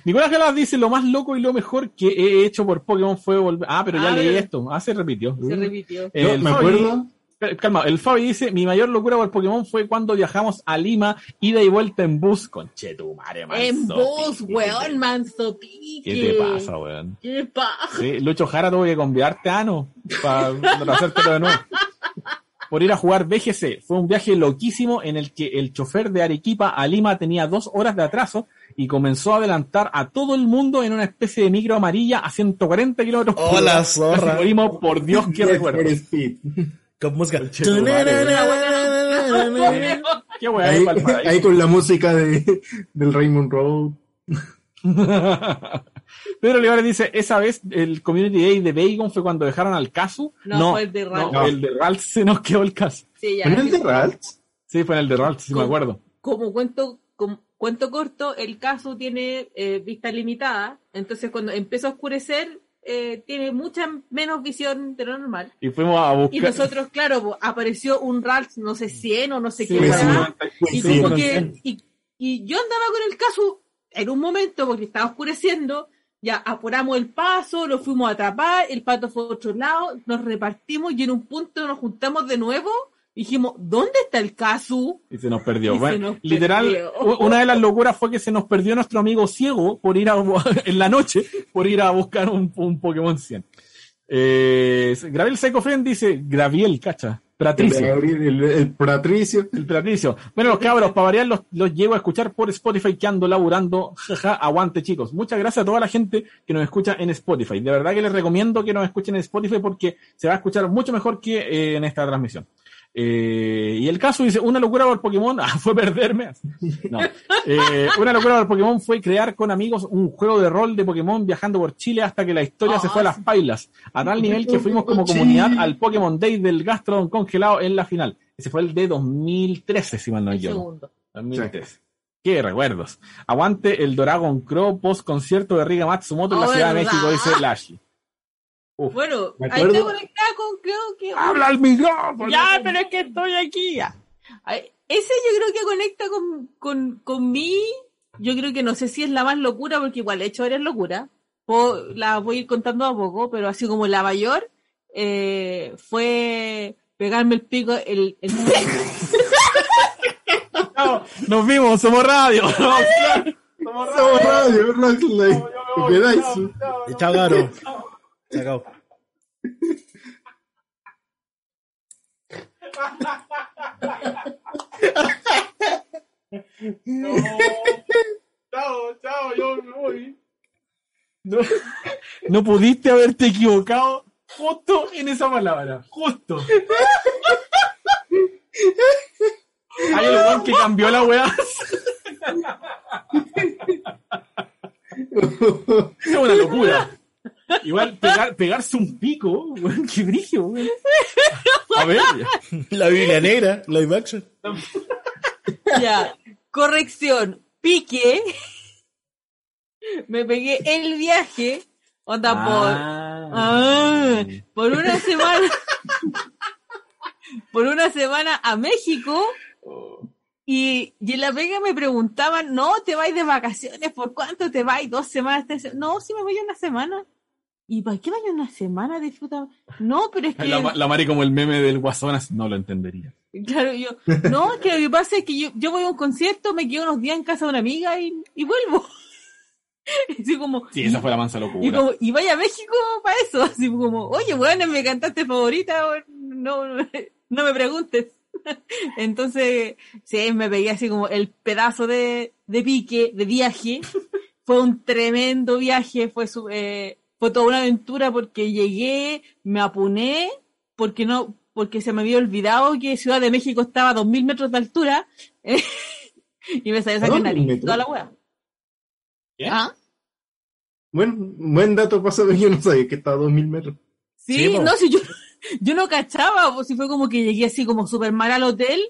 Nicolás Galas dice lo más loco y lo mejor que he hecho por Pokémon fue volver. Ah, pero ya Ah, leí esto. Ah, se repitió. Se repitió. Eh, me acuerdo. Cal- Calma, el Fabi dice, mi mayor locura por Pokémon fue cuando viajamos a Lima, ida y vuelta en bus. con Chetumare, manso. En pique. weón, manso pique. ¿Qué te pasa, weón? ¿Qué pasa? Sí, Lucho Jara tuvo que convidarte a Ano para hacértelo de nuevo. Por ir a jugar BGC. Fue un viaje loquísimo en el que el chofer de Arequipa a Lima tenía dos horas de atraso y comenzó a adelantar a todo el mundo en una especie de micro amarilla a 140 kilómetros por Hola, hora. zorra. Casi morimos, por Dios Need recuerdo. Con música. Qué Ahí, con la música de, del Raymond Road. Pedro Olivares dice, esa vez el Community Day de Bacon fue cuando dejaron al Casu. No, fue el de Ralph. no, el de Ralph se nos quedó el caso. Sí, ya. ¿En el de Ralph? Sí, fue en el de Ralph, sí me acuerdo. Como cuento, como cuento corto, el caso tiene eh, vista limitada, entonces cuando empieza a oscurecer, eh, tiene mucha menos visión de lo normal. Y fuimos a buscar... Y nosotros, claro, apareció un Ralph, no sé, 100 o no sé Sí, qué, weá, sí, y, sí, como con que- cien. y, y yo andaba con el caso en un momento porque estaba oscureciendo, ya apuramos el paso, lo fuimos a atrapar, el pato fue a otro lado, nos repartimos y en un punto nos juntamos de nuevo. Dijimos, ¿dónde está el caso? Y se nos perdió. Y Bueno, se nos literal, perdió. una de las locuras fue que se nos perdió nuestro amigo ciego por ir a, en la noche, por ir a buscar un, un Pokémon 100. Eh, Graviel Psycho Friend dice, Graviel, cacha, Patricio. El, el, el Patricio. El Patricio. Bueno, los cabros, para variar, los, los llevo a escuchar por Spotify que ando laburando. Jaja, aguante, chicos. Muchas gracias a toda la gente que nos escucha en Spotify. De verdad que les recomiendo que nos escuchen en Spotify porque se va a escuchar mucho mejor que eh, en esta transmisión. Eh, y el caso dice, una locura por Pokémon ah, fue perderme. No. Eh, una locura por Pokémon fue crear con amigos un juego de rol de Pokémon viajando por Chile hasta que la historia se fue a las pailas. A tal nivel que fuimos como comunidad al Pokémon Day del Gastrodon congelado en la final. Ese fue el de 2013, si mal no segundo. 2013. Qué recuerdos. Aguante el Dragon Crow post concierto de Riga Matsumoto en la Oh, Ciudad de. México, dice Lashi. Uf. Bueno, ahí está conectada con, creo que... ¡Habla al micrófono! Ya, pero es que estoy aquí. ya. Ay, Ese yo creo que conecta con, con, con mí. Yo creo que no sé si es la más locura, porque igual he hecho varias locuras. La voy a ir contando a poco, pero así como la mayor eh, fue pegarme el pico. El, Nos vimos, somos radio. Somos radio. Somos radio. Chao, Garo. Se acabó. Chao, chao, yo me voy. No, no pudiste haberte equivocado justo en esa palabra. Justo. Hay el weón que cambió la weá. Es una locura. Igual pegar, pegarse un pico, weón, qué brillo, weón. A ver, La Biblia Negra, live action. ya, corrección, pique. Me pegué el viaje. Onda por. Ah, por una semana. por una semana a México. Y, y en la pega me preguntaban, no, te vais de vacaciones, ¿por cuánto te vais? ¿Dos semanas? tres se-?" No, si me voy una semana. ¿Y para qué vaya una semana? Disfruta. No, pero es que. La, la Mari como el meme del guasón, no lo entendería. Claro, yo. No, que lo que pasa es que yo, yo voy a un concierto, me quedo unos días en casa de una amiga y, y vuelvo. Así como. Sí, esa fue la mansa locura. Y, como, y vaya a México para eso, así como, oye, bueno, es mi cantante favorita, no, no me preguntes. Entonces, sí, me pegué así como el pedazo de, de pique, de viaje. Fue un tremendo viaje, fue su, eh, fue toda una aventura porque llegué, me apuné, porque no, porque se me había olvidado que Ciudad de México estaba a 2000 metros de altura, y me salió ¿A sacar dónde nariz, metros? toda la wea. ¿Qué? ¿Ah? Bueno, buen dato saber, yo no sabía que estaba a 2000 metros. Sí, no, si yo, yo no cachaba, pues si fue como que llegué así como súper mal al hotel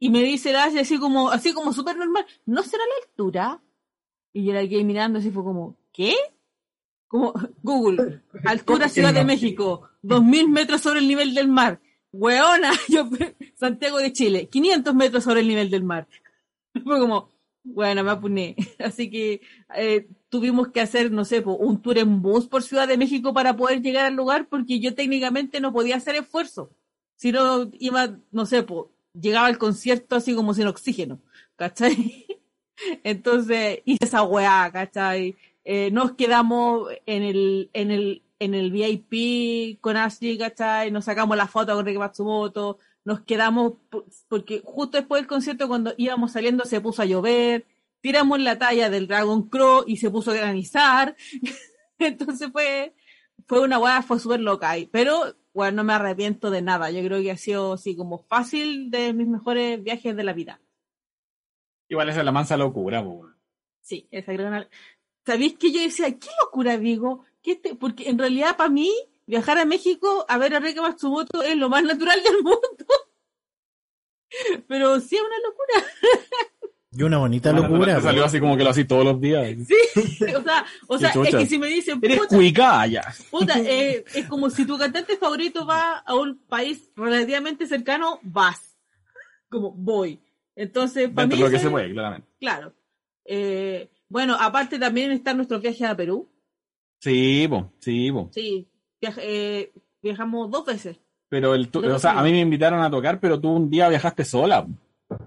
y me dice la así como, así como súper normal, ¿no será la altura? Y yo la quedé mirando así fue como, ¿qué? Como, Google, altura Ciudad de? México, 2000 metros sobre el nivel del mar. Weona, yo, Santiago de Chile, 500 metros sobre el nivel del mar. Fue como, bueno, me apuné. Así que eh, tuvimos que hacer, no sé, un tour en bus por Ciudad de México para poder llegar al lugar porque yo técnicamente no podía hacer esfuerzo. Si no, iba, no sé, po, llegaba al concierto así como sin oxígeno, ¿cachai? Entonces hice esa weá, ¿cachai? Eh, nos quedamos en el, en el, en el VIP con Ashley, ¿cachai? Nos sacamos la foto con Ricky Matsumoto, nos quedamos, po- porque justo después del concierto, cuando íbamos saliendo, se puso a llover, tiramos la talla del Dragon Crow y se puso a granizar. Entonces fue, fue una weá, fue súper loca ahí. Pero, bueno, no me arrepiento de nada. Yo creo que ha sido así como fácil de mis mejores viajes de la vida. Igual esa es la mansa locura, weón. Sí, esa gran... ¿Sabéis que yo decía, qué locura, Vigo? ¿Qué te- Porque en realidad para mí, viajar a México a ver a Reika Matsumoto es lo más natural del mundo. Pero sí es una locura. Y una bonita Bueno, locura. te salió así como que lo así todos los días. Sí, o sea, o sea es que si me dicen, Eres puta, cuica, ya. puta, eh, es como si tu cantante favorito va a un país relativamente cercano, vas. Como voy. Entonces, para Dentro mí, lo que se puede, claramente. claro. Eh, bueno, aparte también están nuestros viajes a Perú. Sí, po, sí, po. Sí, viaj- eh, viajamos dos veces. Pero el tu- o sea, a mí me invitaron a tocar, pero tú un día viajaste sola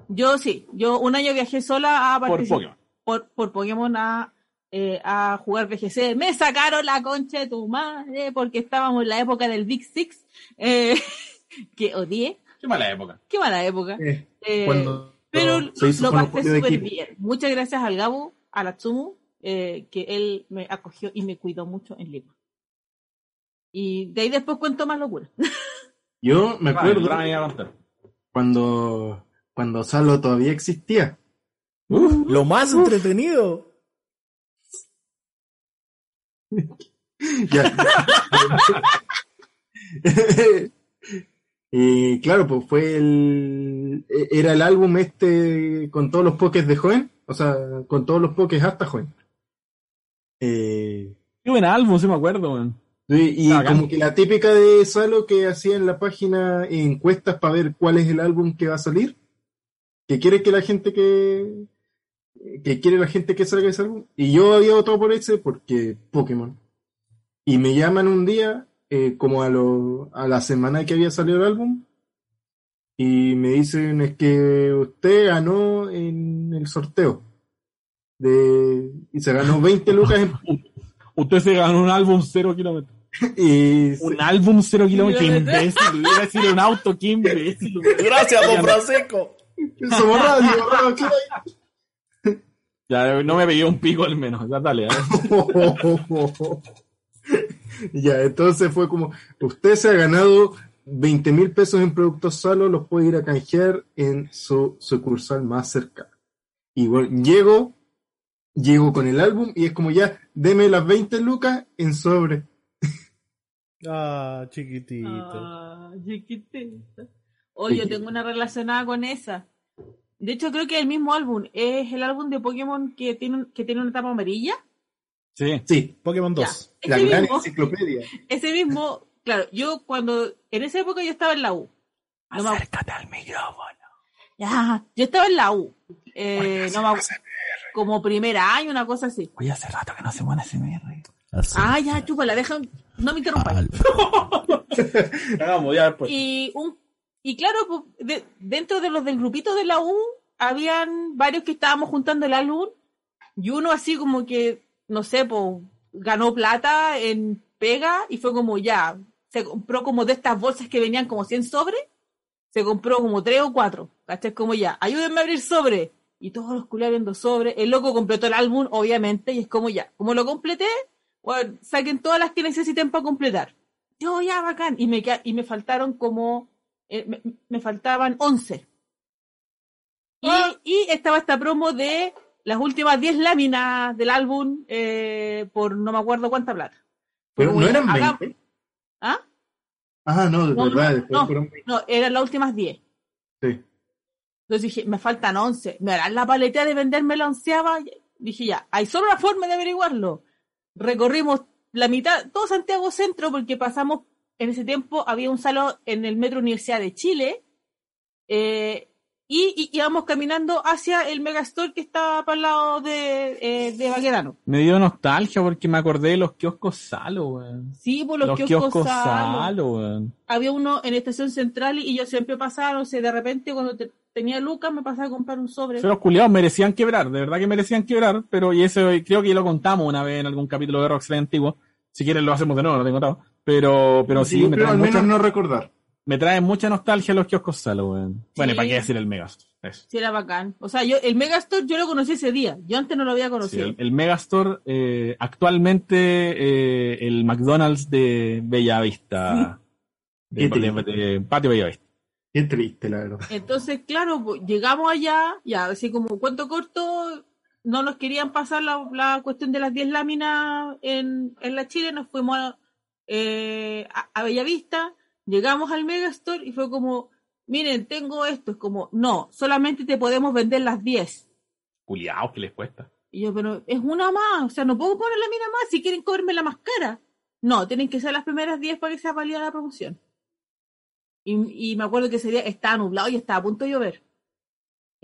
Yo sí, yo un año viajé sola a por Pokémon. por, por Pokémon a, eh, a jugar VGC. Me sacaron la concha de tu madre porque estábamos en la época del Big Six, eh, que odié. Qué mala época. Qué mala época. Eh, Eh, cuando pero hizo lo pasé súper bien. Muchas gracias al Gabo, a la Tsumu, eh, que él me acogió y me cuidó mucho en Lima. Y de ahí después cuento más locura. Yo me acuerdo cuando, cuando Salo todavía existía. Lo más entretenido. Ya. y claro, pues fue el. Era el álbum este con todos los pokés de Joven. O sea, con todos los pokés hasta Joven. Eh, Qué buen álbum, sí me acuerdo, weón. y Ah, como que la típica de Salo que hacía en la página encuestas para ver cuál es el álbum que va a salir. Que quiere que la gente que. que quiere la gente que salga ese álbum. Y yo había votado por ese porque Pokémon. Y me llaman un día, eh, como a, lo, a la semana que había salido el álbum, y me dicen es que usted ganó en el sorteo. De, y se ganó 20 lucas en- Usted se ganó un álbum cero kilómetros. y se- Un álbum cero kilómetros. Qué imbécil. Iba a decir un auto, qué imbécil. Gracias, don Francisco. somos radio. Ya, no me pegué un pico al menos. Ya, dale. ¿eh? ya, entonces fue como, usted se ha ganado 20 mil pesos en productos Salo, los puede ir a canjear en su sucursal más cercana. Y bueno, llego, llego con el álbum y es como ya, deme las 20 lucas en sobre. Ah, chiquitito. Ah, chiquitita. Oye, yo tengo una relacionada con esa. De hecho, creo que el mismo álbum es el álbum de Pokémon que tiene, un- que tiene una tapa amarilla. Sí. Sí, Pokémon Ya. 2. la gran mismo, enciclopedia. ese mismo, claro, yo cuando, en esa época yo estaba en la U. No me acu- Acércate al micrófono. ya, yo estaba en la U. Eh, no me como primer año, una cosa así. Oye, hace rato que no se pone SMR. Ah, ya, chúpala, deja, no me. Hagamos ya después. Y, un, y claro, pues, de- dentro de los del grupito de la U, habían varios que estábamos juntando el álbum, y uno así como que, no sé, pues, ganó plata en pega, y fue como ya, se compró como de estas bolsas que venían como 100 sobres, se compró como 3 o 4, ¿cachai? Como ya, ayúdenme a abrir sobre. Y todos los culiados viendo sobre, el loco completó el álbum, obviamente, y es como ya, como lo completé, bueno, saquen todas las que necesiten para completar. Yo ya, bacán. Y me, y me faltaron como, eh, me, me faltaban 11. Y, y estaba esta promo de las últimas 10 láminas del álbum eh, por no me acuerdo cuánta plata. Pero como, no ya, eran hagamos- 20. ¿Ah? Ah, no, de No, verdad, no, después no. fueron 20. No, eran las últimas 10. Sí. Entonces dije, me faltan 11. ¿Me harán la paletea de venderme la onceava? Dije, ya, hay solo una forma de averiguarlo. Recorrimos la mitad, todo Santiago Centro, porque pasamos, en ese tiempo había un salón en el Metro Universidad de Chile, eh, y, y íbamos caminando hacia el Megastore que estaba para el lado de, eh, de Baquedano. Me dio nostalgia porque me acordé de los kioscos Salo, weón. Sí, por los, Los, kioscos kioscos Salo. Salo, weón. Había uno en Estación Central y yo siempre pasaba, no sé, de repente cuando te- tenía lucas me pasaba a comprar un sobre. Pero los culiados merecían quebrar, de verdad que merecían quebrar, pero y eso creo que ya lo contamos una vez en algún capítulo de Roxley antiguo. Si quieren lo hacemos de nuevo, no tengo contado. Pero, pero sí, me creo traen, al menos mucha, no recordar. Me traen mucha nostalgia los kioscos Salo, weón. Bueno, ¿y Sí. para qué decir el Megastore? Eso. Sí, era bacán. O sea, yo, el Megastore yo lo conocí ese día. Yo antes no lo había Sí, conocido. el, el Megastore, eh, actualmente eh, el McDonald's de Bellavista. De, Qué de- de Patio Bellavista. Qué triste, la verdad. Entonces, claro, pues, llegamos allá, ya, así como cuento corto, no nos querían pasar la, la cuestión de las 10 láminas en, en la Chile, nos fuimos a, eh, a, a Bellavista, llegamos al Megastore y fue como, miren, tengo esto, es como, no, solamente te podemos vender las 10. Culiados, que les cuesta. Y yo, pero es una más, o sea, no puedo poner la mina más si quieren cobrarme la más cara. No, tienen que ser las primeras 10 para que sea válida la promoción. Y, y me acuerdo que ese día estaba nublado y estaba a punto de llover.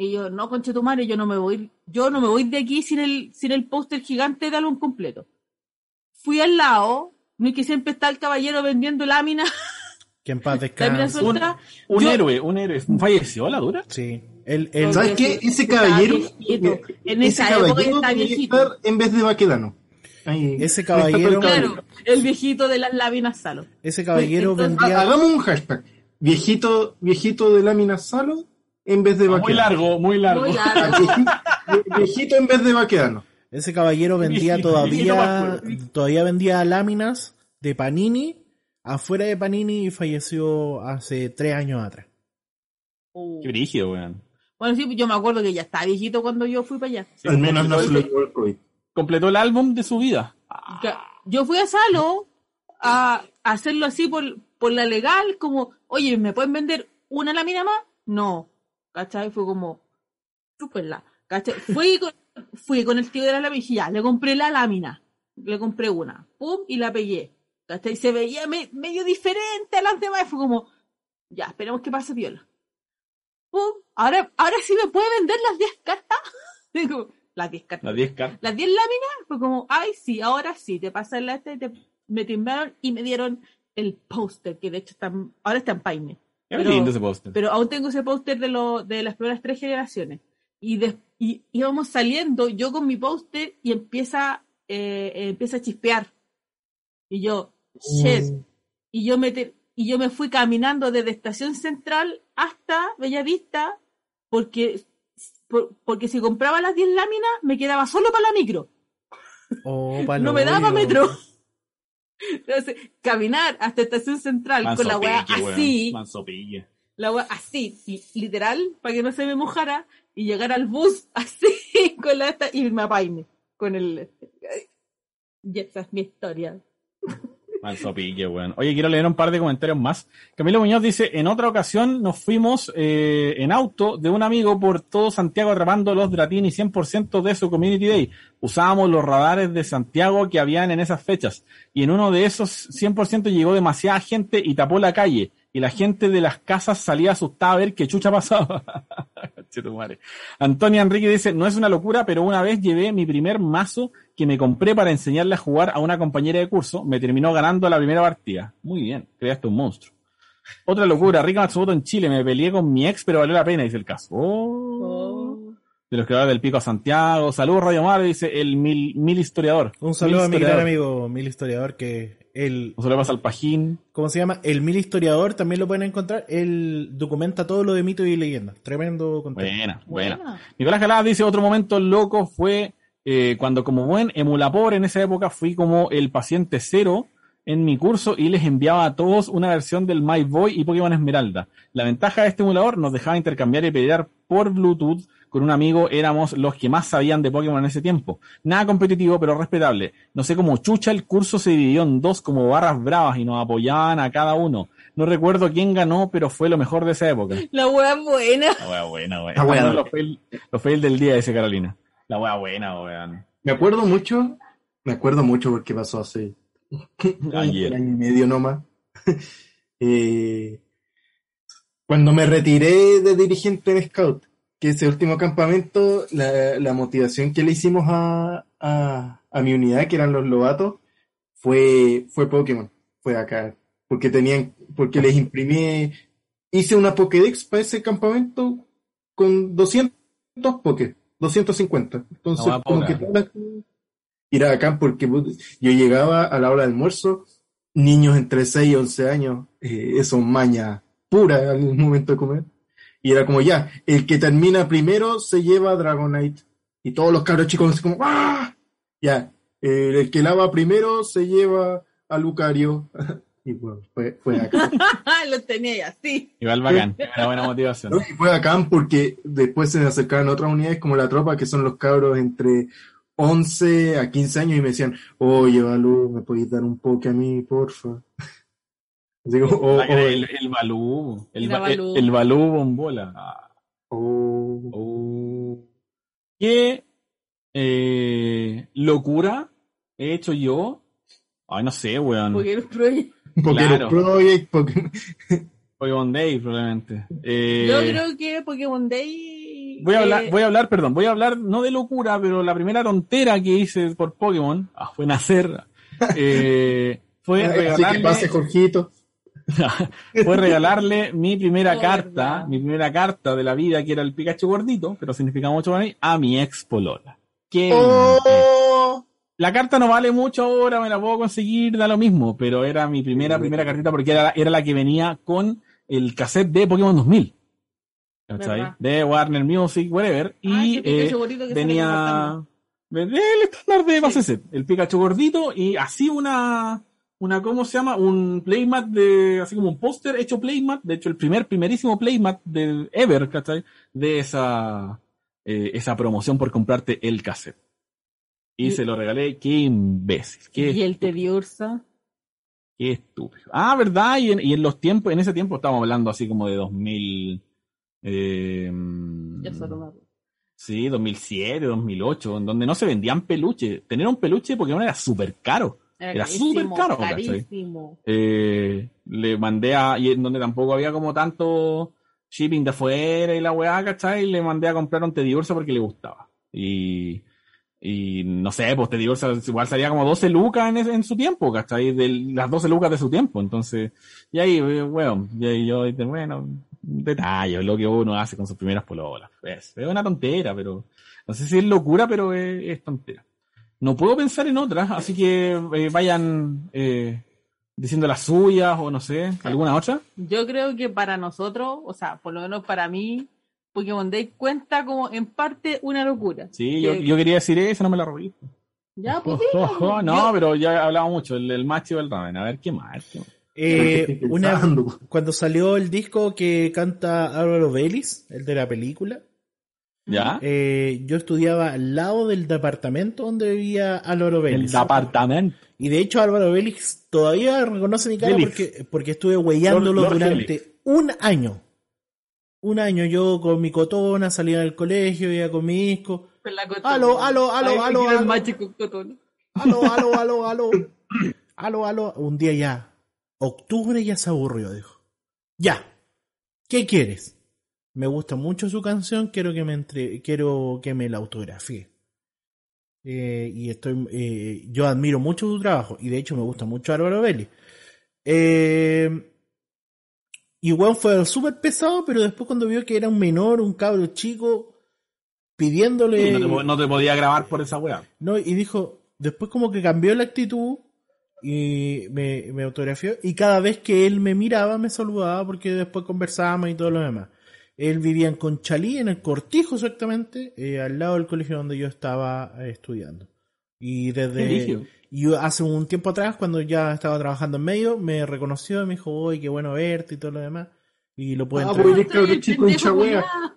Y yo, no, conche tu madre, yo no me voy, yo no me voy de aquí sin el, sin el póster gigante de álbum completo. Fui al lado, no que siempre está el caballero vendiendo láminas, Que en paz láminas descanse. Un Yo- héroe, un héroe. ¿Falleció la dura? Sí. El, el, ¿Sabes qué? Ese caballero. viejito. En ese esa época caballero viejito. estar en vez de Baquedano. Ahí- Ese caballero- Claro, el viejito de las láminas Salo. ese caballero Entonces- vendía. Hagamos un hashtag. Viejito, viejito de lámina salo en vez de Ah, Muy largo, muy largo. Muy largo. viejito, en vez de Baquedano. Ese caballero vendía todavía, todavía vendía láminas de Panini afuera de Panini y falleció hace tres años atrás. Uh. Qué brígido, weón. Bueno, sí, yo me acuerdo que ya estaba viejito cuando yo fui para allá. Al menos no se lo completó, llevó el COVID. completó el álbum de su vida. Yo fui a Salo a a hacerlo así por, por la legal, como, oye, ¿me pueden vender una lámina más? No. ¿Cachai? Fue como, chúpenla. ¿Cachai? Fui con, fui con el tío de la lámina y dije, ya, le compré la lámina. Le compré una. Pum, y la pegué. ¿Cachai? Se veía me- medio diferente a las demás. y Fue como, ya, esperemos que pase viola. Pum, ahora, ahora sí me puede vender las 10 cartas. Digo, las 10 cartas Las 10 cartas. las 10 láminas fue como, ay, sí, ahora sí, te pasan la esta y te, me timbraron y me dieron el póster, que de hecho está, ahora está en Paine. Pero- lindo ese póster. Pero aún tengo ese póster de, lo, de las primeras tres generaciones. Y, de- y íbamos saliendo, yo con mi póster, y empieza, eh, empieza a chispear. Y yo, shit. Mm. Y yo me, te- y yo me fui caminando desde Estación Central hasta Bellavista, porque, por- porque si compraba las 10 láminas, me quedaba solo para la micro. Oh, No me daba metro. Entonces, caminar hasta Estación Central Manso con la weá así, la weá así, li- literal, para que no se me mojara, y llegar al bus así, con la esta, y me apaime, con el... Y esa es mi historia. Manso pique, weón. Oye, quiero leer un par de comentarios más. Camilo Muñoz dice, en otra ocasión nos fuimos eh, en auto de un amigo por todo Santiago atrapando los Dratini 100% de su Community Day. Usábamos los radares de Santiago que habían en esas fechas. Y en uno de esos 100% llegó demasiada gente y tapó la calle. Y la gente de las casas salía asustada a ver qué chucha pasaba. Antonia Enrique dice, no es una locura, pero una vez llevé mi primer mazo que me compré para enseñarle a jugar a una compañera de curso. Me terminó ganando la primera partida. Muy bien, creaste un monstruo. Otra locura, Rica Matsumoto en Chile. Me peleé con mi ex, pero valió la pena, dice el caso. Oh. De los creadores del Pico a Santiago. Saludos, Radio Mar, dice el mil, mil historiador. Un saludo a mi gran amigo Mil Historiador, que el, pasa al Pajín. ¿cómo se llama? El Mil Historiador también lo pueden encontrar. Él documenta todo lo de mitos y leyendas. Tremendo contenido. Buena, buena. Buena. Nicolás Galá dice, otro momento loco fue eh, cuando como buen emulapor en esa época fui como el paciente cero en mi curso y les enviaba a todos una versión del My Boy y Pokémon Esmeralda. La ventaja de este emulador nos dejaba intercambiar y pelear por Bluetooth con un amigo, éramos los que más sabían de Pokémon en ese tiempo. Nada competitivo, pero respetable. No sé cómo chucha el curso se dividió en dos como barras bravas y nos apoyaban a cada uno. No recuerdo quién ganó, pero fue lo mejor de esa época. La wea buena. La wea buena, weón. La wea Lo fail, lo fail del día ese, Carolina. La wea buena, weón. Me acuerdo mucho, me acuerdo mucho porque pasó hace Ayer. un año y medio nomás. Eh, cuando me retiré de dirigente en Scout, que ese último campamento, la, la motivación que le hicimos a, a, a mi unidad, que eran los lobatos, fue, fue Pokémon, fue acá, porque tenían, porque les imprimí, hice una Pokédex para ese campamento con 200 Poké, 250. Entonces, No, como que todas las- ir a acá porque put- yo llegaba a la hora de almuerzo, niños entre 6 y 11 años, eh, eso maña pura al momento de comer. Y era como ya, el que termina primero se lleva a Dragonite. Y todos los cabros chicos así como ¡Ah! Ya, eh, el que lava primero se lleva a Lucario. Y bueno, fue, fue acá. Lo tenía ahí así. Igual bacán, una buena motivación. ¿no? Y fue bacán porque después se me acercaron otras unidades como la tropa, que son los cabros entre 11 a 15 años y me decían, oye, Balú, ¿me podéis dar un poke a mí, porfa? Digo, oh, Ah, el, el Balú, el, ba- Balú. el Balú bombola. Ah, oh, oh. ¿Qué eh, locura he hecho yo? Ay, no sé, weón. Pokémon Claro. Project, Pokémon... Pokémon Day, probablemente. Eh, Yo creo que Pokémon Day. Voy a hablar, eh, voy a hablar, perdón, voy a hablar no de locura, pero la primera tontera que hice por Pokémon, ah, fue nacer, eh, fue Así que pase, Jorgito. fue regalarle mi primera carta, verdad. mi primera carta de la vida, que era el Pikachu gordito, pero significa mucho para mí, a mi ex polola. Qué Oh, La carta no vale mucho ahora, me la puedo conseguir, da lo mismo, pero era mi primera, primera cartita porque era, era la que venía con el cassette de Pokémon 2000. ¿Cachai? De Warner Music, whatever. Ah, Y eh, que venía el estándar de base Sí. set, el Pikachu gordito y así una, una, ¿cómo se llama? Un playmat de, así como un póster hecho playmat, de hecho el primer, primerísimo playmat del ever, ¿cachai? De esa, eh, esa promoción por comprarte el cassette. Y, Y- se lo regalé, qué imbécil, qué, Y el Tediursa. qué estúpido. Ah, ¿verdad? Y en, y en los tiempos, en ese tiempo estábamos hablando así como de 2000, eh, Ya solo me acuerdo. Sí, 2007, 2008, en donde no se vendían peluches. Tener un peluche de Pokémon era súper caro. Era súper caro. Carísimo. Eh, le mandé a, y en donde tampoco había como tanto shipping de afuera y la weá, ¿cachai? Le mandé a comprar un Teddiursa porque le gustaba. Y, y no sé, pues Teddiursa igual salía como 12 lucas en, ese- en su tiempo, ¿cachai? De las 12 lucas de su tiempo. Entonces, y ahí, eh, bueno, y ahí yo dije, bueno, detalle, lo que uno hace con sus primeras pololas. Es, es una tontera, pero no sé si es locura, pero es, es tontera. No puedo pensar en otras, así que eh, vayan eh, diciendo las suyas o no sé, alguna otra. Yo creo que para nosotros, o sea, por lo menos para mí, Pokémon Day cuenta como en parte una locura. Sí, yo, Que- yo quería decir eso, no me la robé. Ya, pues Oh, oh, no, yo- pero ya hablaba mucho, el, el macho y el ramen. A ver, ¿qué más? ¿Qué más? Eh, una, cuando salió el disco que canta Álvaro Vélez, el de la película, ¿Ya? eh, yo estudiaba al lado del departamento donde vivía Álvaro el Vélez. apartamento. Y de hecho Álvaro Vélez todavía reconoce mi cara porque, porque estuve huellándolo Lord- Lord durante un año. Un año yo con mi cotona salía del colegio, iba con mi disco. con la cotona. Aló, aló, aló, aló, el. Aló, aló, aló, aló. Aló, aló. Un día ya. Octubre ya se aburrió, dijo. Ya. ¿Qué quieres? Me gusta mucho su canción, quiero que me entre, quiero que me la autografíe. Eh, y estoy, eh, yo admiro mucho su trabajo y de hecho me gusta mucho Álvaro Vélez. Eh, y weón fue súper pesado, pero después cuando vio que era un menor, un cabro chico, pidiéndole... No te, no te podía grabar por esa weá. No, y dijo, después como que cambió la actitud y me, me autografió y cada vez que él me miraba me saludaba porque después conversábamos y todo lo demás. Él vivía en Conchalí, en el Cortijo exactamente, eh, al lado del colegio donde yo estaba eh, estudiando. Y desde... Y yo hace un tiempo atrás, cuando ya estaba trabajando en medio, me reconoció y me dijo, oye, qué bueno verte y todo lo demás. Y lo pude, Ah, entre- pues chico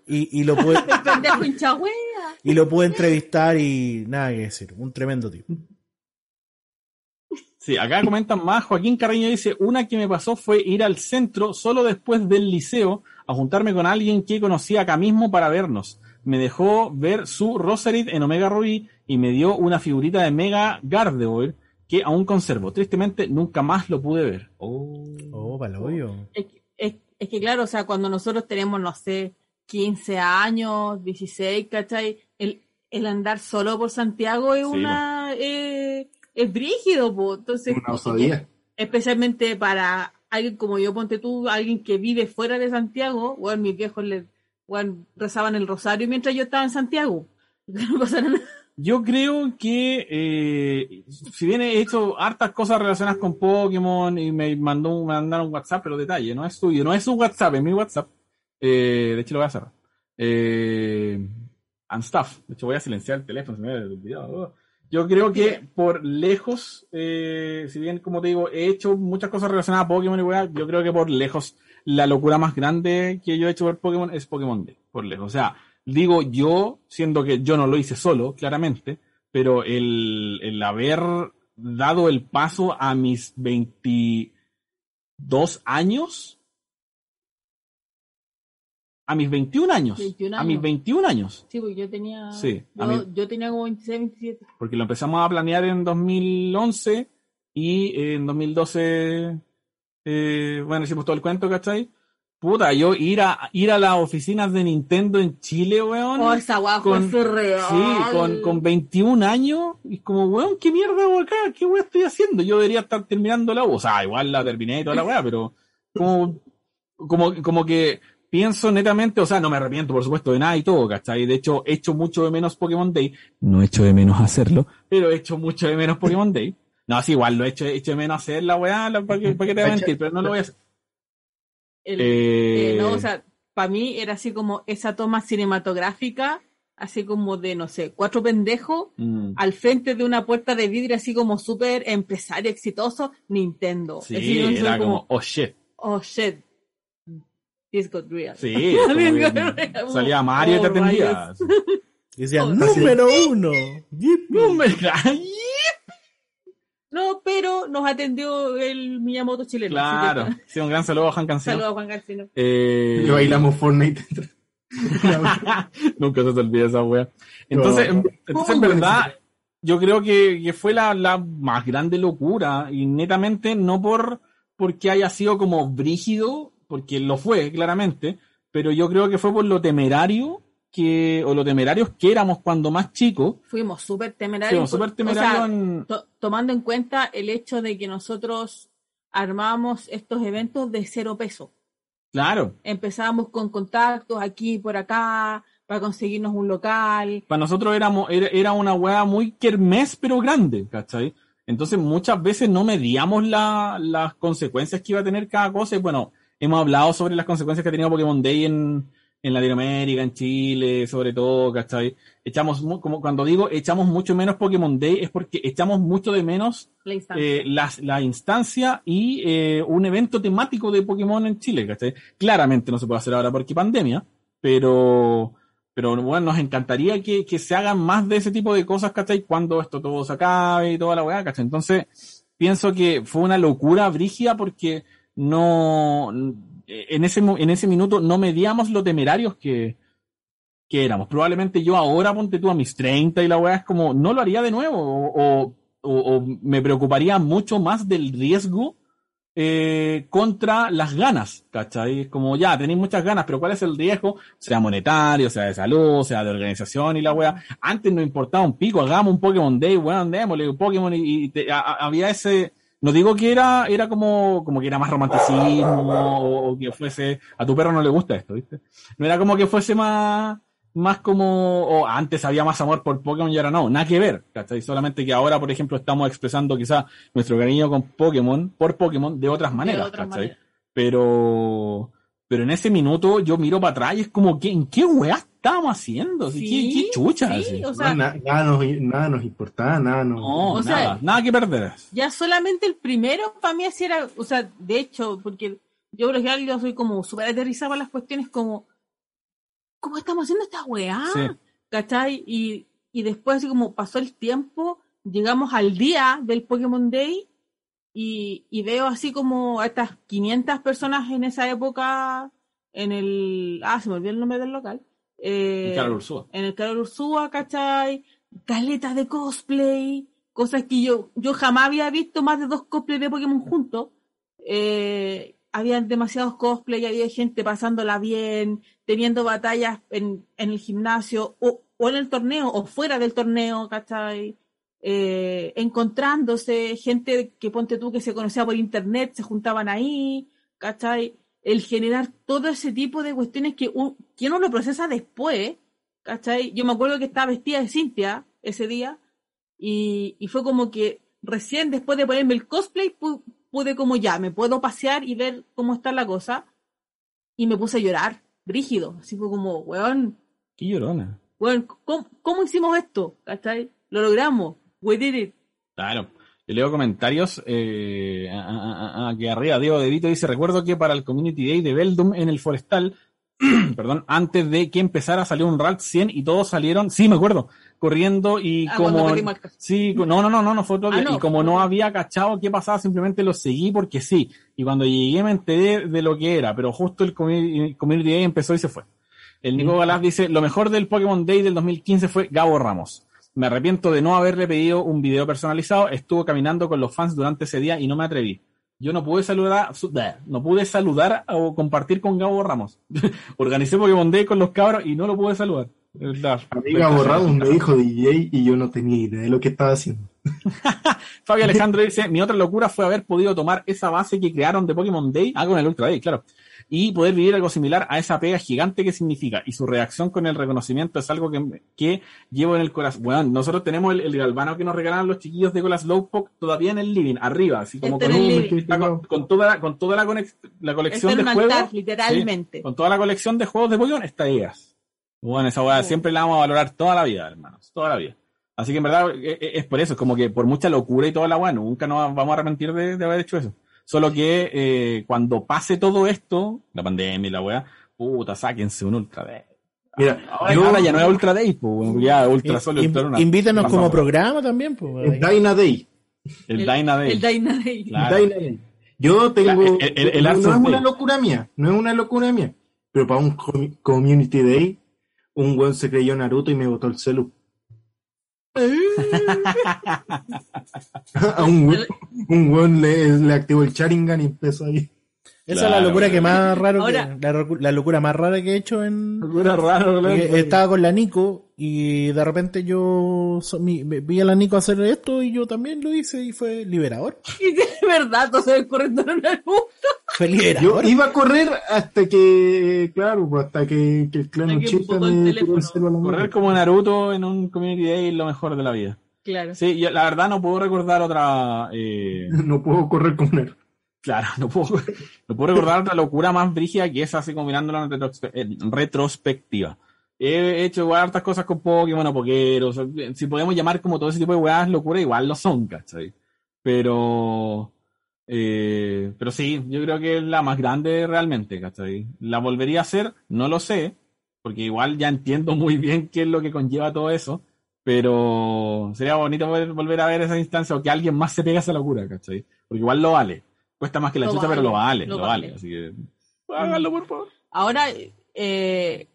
y, y lo pude, y lo pude entrevistar y nada que decir, un tremendo tipo. Sí, acá comentan más. Joaquín Carreño dice: Una que me pasó fue ir al centro solo después del liceo a juntarme con alguien que conocía acá mismo para vernos. Me dejó ver su Rosarit en Omega Ruby y me dio una figurita de Mega Gardevoir que aún conservo. Tristemente nunca más lo pude ver. Oh. Oh, paloyo. Es, que- es, es que claro, o sea, cuando nosotros tenemos, no sé, 15 años, 16, ¿cachai? El, el andar solo por Santiago es Sí, una... eh, es brígido, po. Entonces, Una osadía. especialmente para alguien como yo, ponte tú, alguien que vive fuera de Santiago, bueno, mis viejos le, bueno, rezaban el rosario mientras yo estaba en Santiago. No pasara nada. Yo creo que, eh, si bien he hecho hartas cosas relacionadas con Pokémon y me mandó mandaron un WhatsApp, pero detalle, no es tuyo, no es un WhatsApp, es mi WhatsApp. Eh, de hecho, lo voy a hacer. Eh, and stuff. De hecho, voy a silenciar el teléfono, se me había olvidado. Yo creo que por lejos, eh, si bien como te digo, he hecho muchas cosas relacionadas a Pokémon y weá, yo creo que por lejos la locura más grande que yo he hecho por Pokémon es Pokémon Day, por lejos. O sea, digo yo, siendo que yo no lo hice solo, claramente, pero el, el haber dado el paso a mis 22 años, a mis 21 años, 21 a mis años. 21 años, Sí, porque yo tenía. Sí, Yo, mí- yo tenía como 26, 27. porque lo empezamos a planear en 2011 y en 2012, eh, bueno, hicimos todo el cuento, ¿cachai? Puta, yo ir a, ir a las oficinas de Nintendo en Chile, weón. Oh, esa guapo con- es surreal. Sí, con, con 21 años, y como, weón, ¿qué mierda hago acá? ¿Qué weón estoy haciendo? Yo debería estar terminando la U. O sea, igual la terminé y toda la weá, pero como, como, como que pienso netamente, o sea, no me arrepiento, por supuesto, de nada y todo, ¿cachai? De hecho, echo mucho de menos Pokémon Day. No echo de menos hacerlo, pero echo mucho de menos Pokémon Day. No, sí, igual lo echo, echo de menos hacer la weá, para que, para que te voy a mentir, pero no lo voy a hacer. El- Eh, eh, no, o sea, para mí era así como esa toma cinematográfica, así como de, no sé, cuatro pendejos mm, al frente de una puerta de vidrio, así como súper empresario exitoso, Nintendo. sí, era como, oh shit. oh shit, this got real. Sí, salía Mario y te atendía. Y decía, Oh, número uno. Yipi. No pero nos atendió el Miyamoto chileno. Claro, que- sí, un gran saludo a Juan Canción. Saludos a Juan Garcino. Eh, Y bailamos Fortnite. Nunca se te olvida esa wea. Entonces, No. entonces en verdad, yo creo que, que fue la, la más grande locura y netamente no por porque haya sido como brígido, porque lo fue claramente, pero yo creo que fue por lo temerario que, o lo temerarios que éramos cuando más chicos. Fuimos súper temerarios. Fuimos súper o temerarios sea, en- to- tomando en cuenta el hecho de que nosotros armábamos estos eventos de cero peso. Claro, Empezábamos con contactos aquí por acá para conseguirnos un local. para nosotros éramos, era, era una wea muy kermés, pero grande, ¿cachai? Entonces muchas veces no medíamos la- las consecuencias que iba a tener cada cosa. Y bueno, hemos hablado sobre las consecuencias que ha tenido Pokémon Day en, en Latinoamérica, en Chile, sobre todo, ¿cachai? Echamos, como cuando digo echamos mucho menos Pokémon Day, es porque echamos mucho de menos La instancia. eh, las- la instancia y eh, un evento temático de Pokémon en Chile, ¿cachai? Claramente no se puede hacer ahora porque pandemia, pero, pero bueno, nos encantaría que, que se hagan más de ese tipo de cosas, ¿cachai? Cuando esto todo se acabe y toda la weá, ¿cachai? Entonces, pienso que fue una locura brígida porque no, en ese, en ese minuto no medíamos lo temerarios que, que éramos. Probablemente yo ahora, ponte tú a mis 30 y la weá es como, no lo haría de nuevo o, o- me preocuparía mucho más del riesgo eh, contra las ganas, ¿cachai? Como ya, tenéis muchas ganas, pero ¿cuál es el riesgo? Sea monetario, sea de salud, sea de organización y la weá. Antes no importaba un pico, hagamos un Pokémon Day, weón, démosle un Pokémon y, había ese... No digo que era, era como, como que era más romanticismo o, o que fuese, a tu perro no le gusta esto, ¿viste? No era como que fuese más, más como, o antes había más amor por Pokémon y ahora no, nada que ver, ¿cachai? Solamente que ahora, por ejemplo, estamos expresando quizá nuestro cariño con Pokémon, por Pokémon, de otras maneras, otras ¿cachai? maneras. Pero, pero en ese minuto yo miro para atrás y es como, ¿qué, ¿en qué weá estábamos haciendo? ¿Qué, qué chucha? sí, así? o sea, Na- nada, nos, nada nos importaba, nada nos... no, o sea, nada, nada que perder. ya solamente el primero para mí así era, o sea, de hecho, porque yo por ejemplo yo soy como súper aterrizada las cuestiones como, ¿cómo estamos haciendo esta weá? Sí. ¿Cachai? Y, y después así como pasó el tiempo, llegamos al día del Pokémon Day y, y veo así como a estas 500 personas en esa época en el... Ah, se me olvidó el nombre del local. Eh, Carol Ursúa. en el Carol Ursúa, ¿cachai? Caletas de cosplay, cosas que yo, yo jamás había visto más de dos cosplays de Pokémon juntos. Eh, habían demasiados cosplay, había gente pasándola bien, teniendo batallas en, en el gimnasio o, o en el torneo o fuera del torneo, ¿cachai? Eh, encontrándose, gente que ponte tú que se conocía por internet, se juntaban ahí, ¿cachai? El generar todo ese tipo de cuestiones que, un- que uno lo procesa después, ¿cachai? Yo me acuerdo que estaba vestida de Cintia ese día y, y fue como que recién después de ponerme el cosplay pu- pude como ya, me puedo pasear y ver cómo está la cosa y me puse a llorar, brígido, así fue como, weón, Qué llorona. weón, ¿cómo, cómo hicimos esto? ¿cachai? Lo logramos. We did it. Claro. Leo comentarios eh, aquí arriba. Diego De Vito dice, recuerdo que para el Community Day de Beldum en el Forestal, perdón, antes de que empezara salió un RALT 100 y todos salieron, sí me acuerdo, corriendo y Ah, como... Sí, no, no, no, no, no fue otro Ah, día. no, y como no había cachado qué pasaba, simplemente lo seguí porque sí. Y cuando llegué me enteré de lo que era, pero justo el Community, Community Day empezó y se fue. El Nico Galás dice, lo mejor del Pokémon Day del 2015 fue Gabo Ramos. Me arrepiento de no haberle pedido un video personalizado. Estuvo caminando con los fans durante ese día y no me atreví. Yo no pude saludar, no pude saludar o compartir con Gabo Ramos. Organicé Pokémon Day con los cabros y no lo pude saludar. Amiga borrado me dijo DJ y yo no tenía idea de lo que estaba haciendo. Fabio Alejandro dice, mi otra locura fue haber podido tomar esa base que crearon de Pokémon Day, ah, con el Ultra Day, claro, y poder vivir algo similar a esa pega gigante que significa. Y su reacción con el reconocimiento es algo que, que llevo en el corazón. Bueno, nosotros tenemos el, el galvano que nos regalan los chiquillos de Colas Slowpoke todavía en el living, arriba, así como Este con, un- con, con toda, con toda la, conex- la Este colección era de un juegos. altar, literalmente. Con toda la colección de juegos de Pokémon está ellas. Bueno, esa Sí. siempre la vamos a valorar toda la vida, hermanos. Toda la vida. Así que en verdad eh, eh, es por eso, es como que por mucha locura y toda la weá, nunca nos vamos a arrepentir de, de haber hecho eso. Solo que eh, cuando pase todo esto, la pandemia y la weá, puta, sáquense un Ultra Day. Mira, Ahora, yo, ahora ya no es Ultra Day, pues, ya Ultra Sol, in- Ultra Luna. invítanos como programa también. Pues, el Dyna Day. El Dyna Day. El Dyna Day. Claro. Dyna Day. Yo tengo. El- el- el no es una locura mía. No es una locura mía. Pero para un com- Community Day, un weón se creyó Naruto y me botó el celu. a un weón, un weón le, le activó el Sharingan y empezó ahí. Esa es la Claro, locura que más raro Ahora- que, la, la locura más rara que he hecho en Locura porque claro. estaba con la Nico y de repente yo so- mi- vi a la Nico hacer esto y yo también lo hice y fue liberador. Y de verdad, ven corriendo en una luz. Fue Yo liberador. iba a correr hasta que, claro, pues hasta que, que el clan el me tiró el. Correr como Naruto en un Community Day es lo mejor de la vida. Claro. Sí, yo, la verdad no puedo recordar otra. eh, No puedo correr como Naruto. claro, no puedo, no puedo recordar otra locura más brígida que esa, así retrospe- en retrospectiva. He hecho igual hartas cosas con Pokémon o Pokeros. Si podemos llamar como todo ese tipo de weas locura, igual lo son, ¿cachai? Pero. eh, pero sí, yo creo que es la más grande realmente, ¿cachai? ¿La volvería a hacer? No lo sé, porque igual ya entiendo muy bien qué es lo que conlleva todo eso. Pero sería bonito poder volver a ver esa instancia o que alguien más se pegue a esa locura, ¿cachai? Porque igual lo vale. Cuesta más que la Lo chucha, vale, pero lo vale, lo lo vale. vale. Así que háganlo, por favor. Ahora, eh,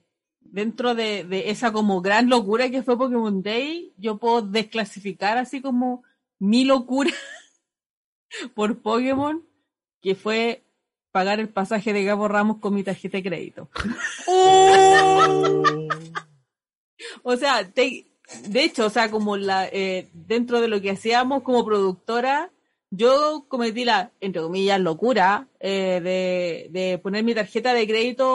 dentro de, de esa como gran locura que fue Pokémon Day, yo puedo desclasificar así como mi locura por Pokémon, que fue pagar el pasaje de Gabo Ramos con mi tarjeta de crédito. O sea, te- de hecho, o sea, como la eh, dentro de lo que hacíamos como productora, yo cometí la, entre comillas, locura eh, de, de poner mi tarjeta de crédito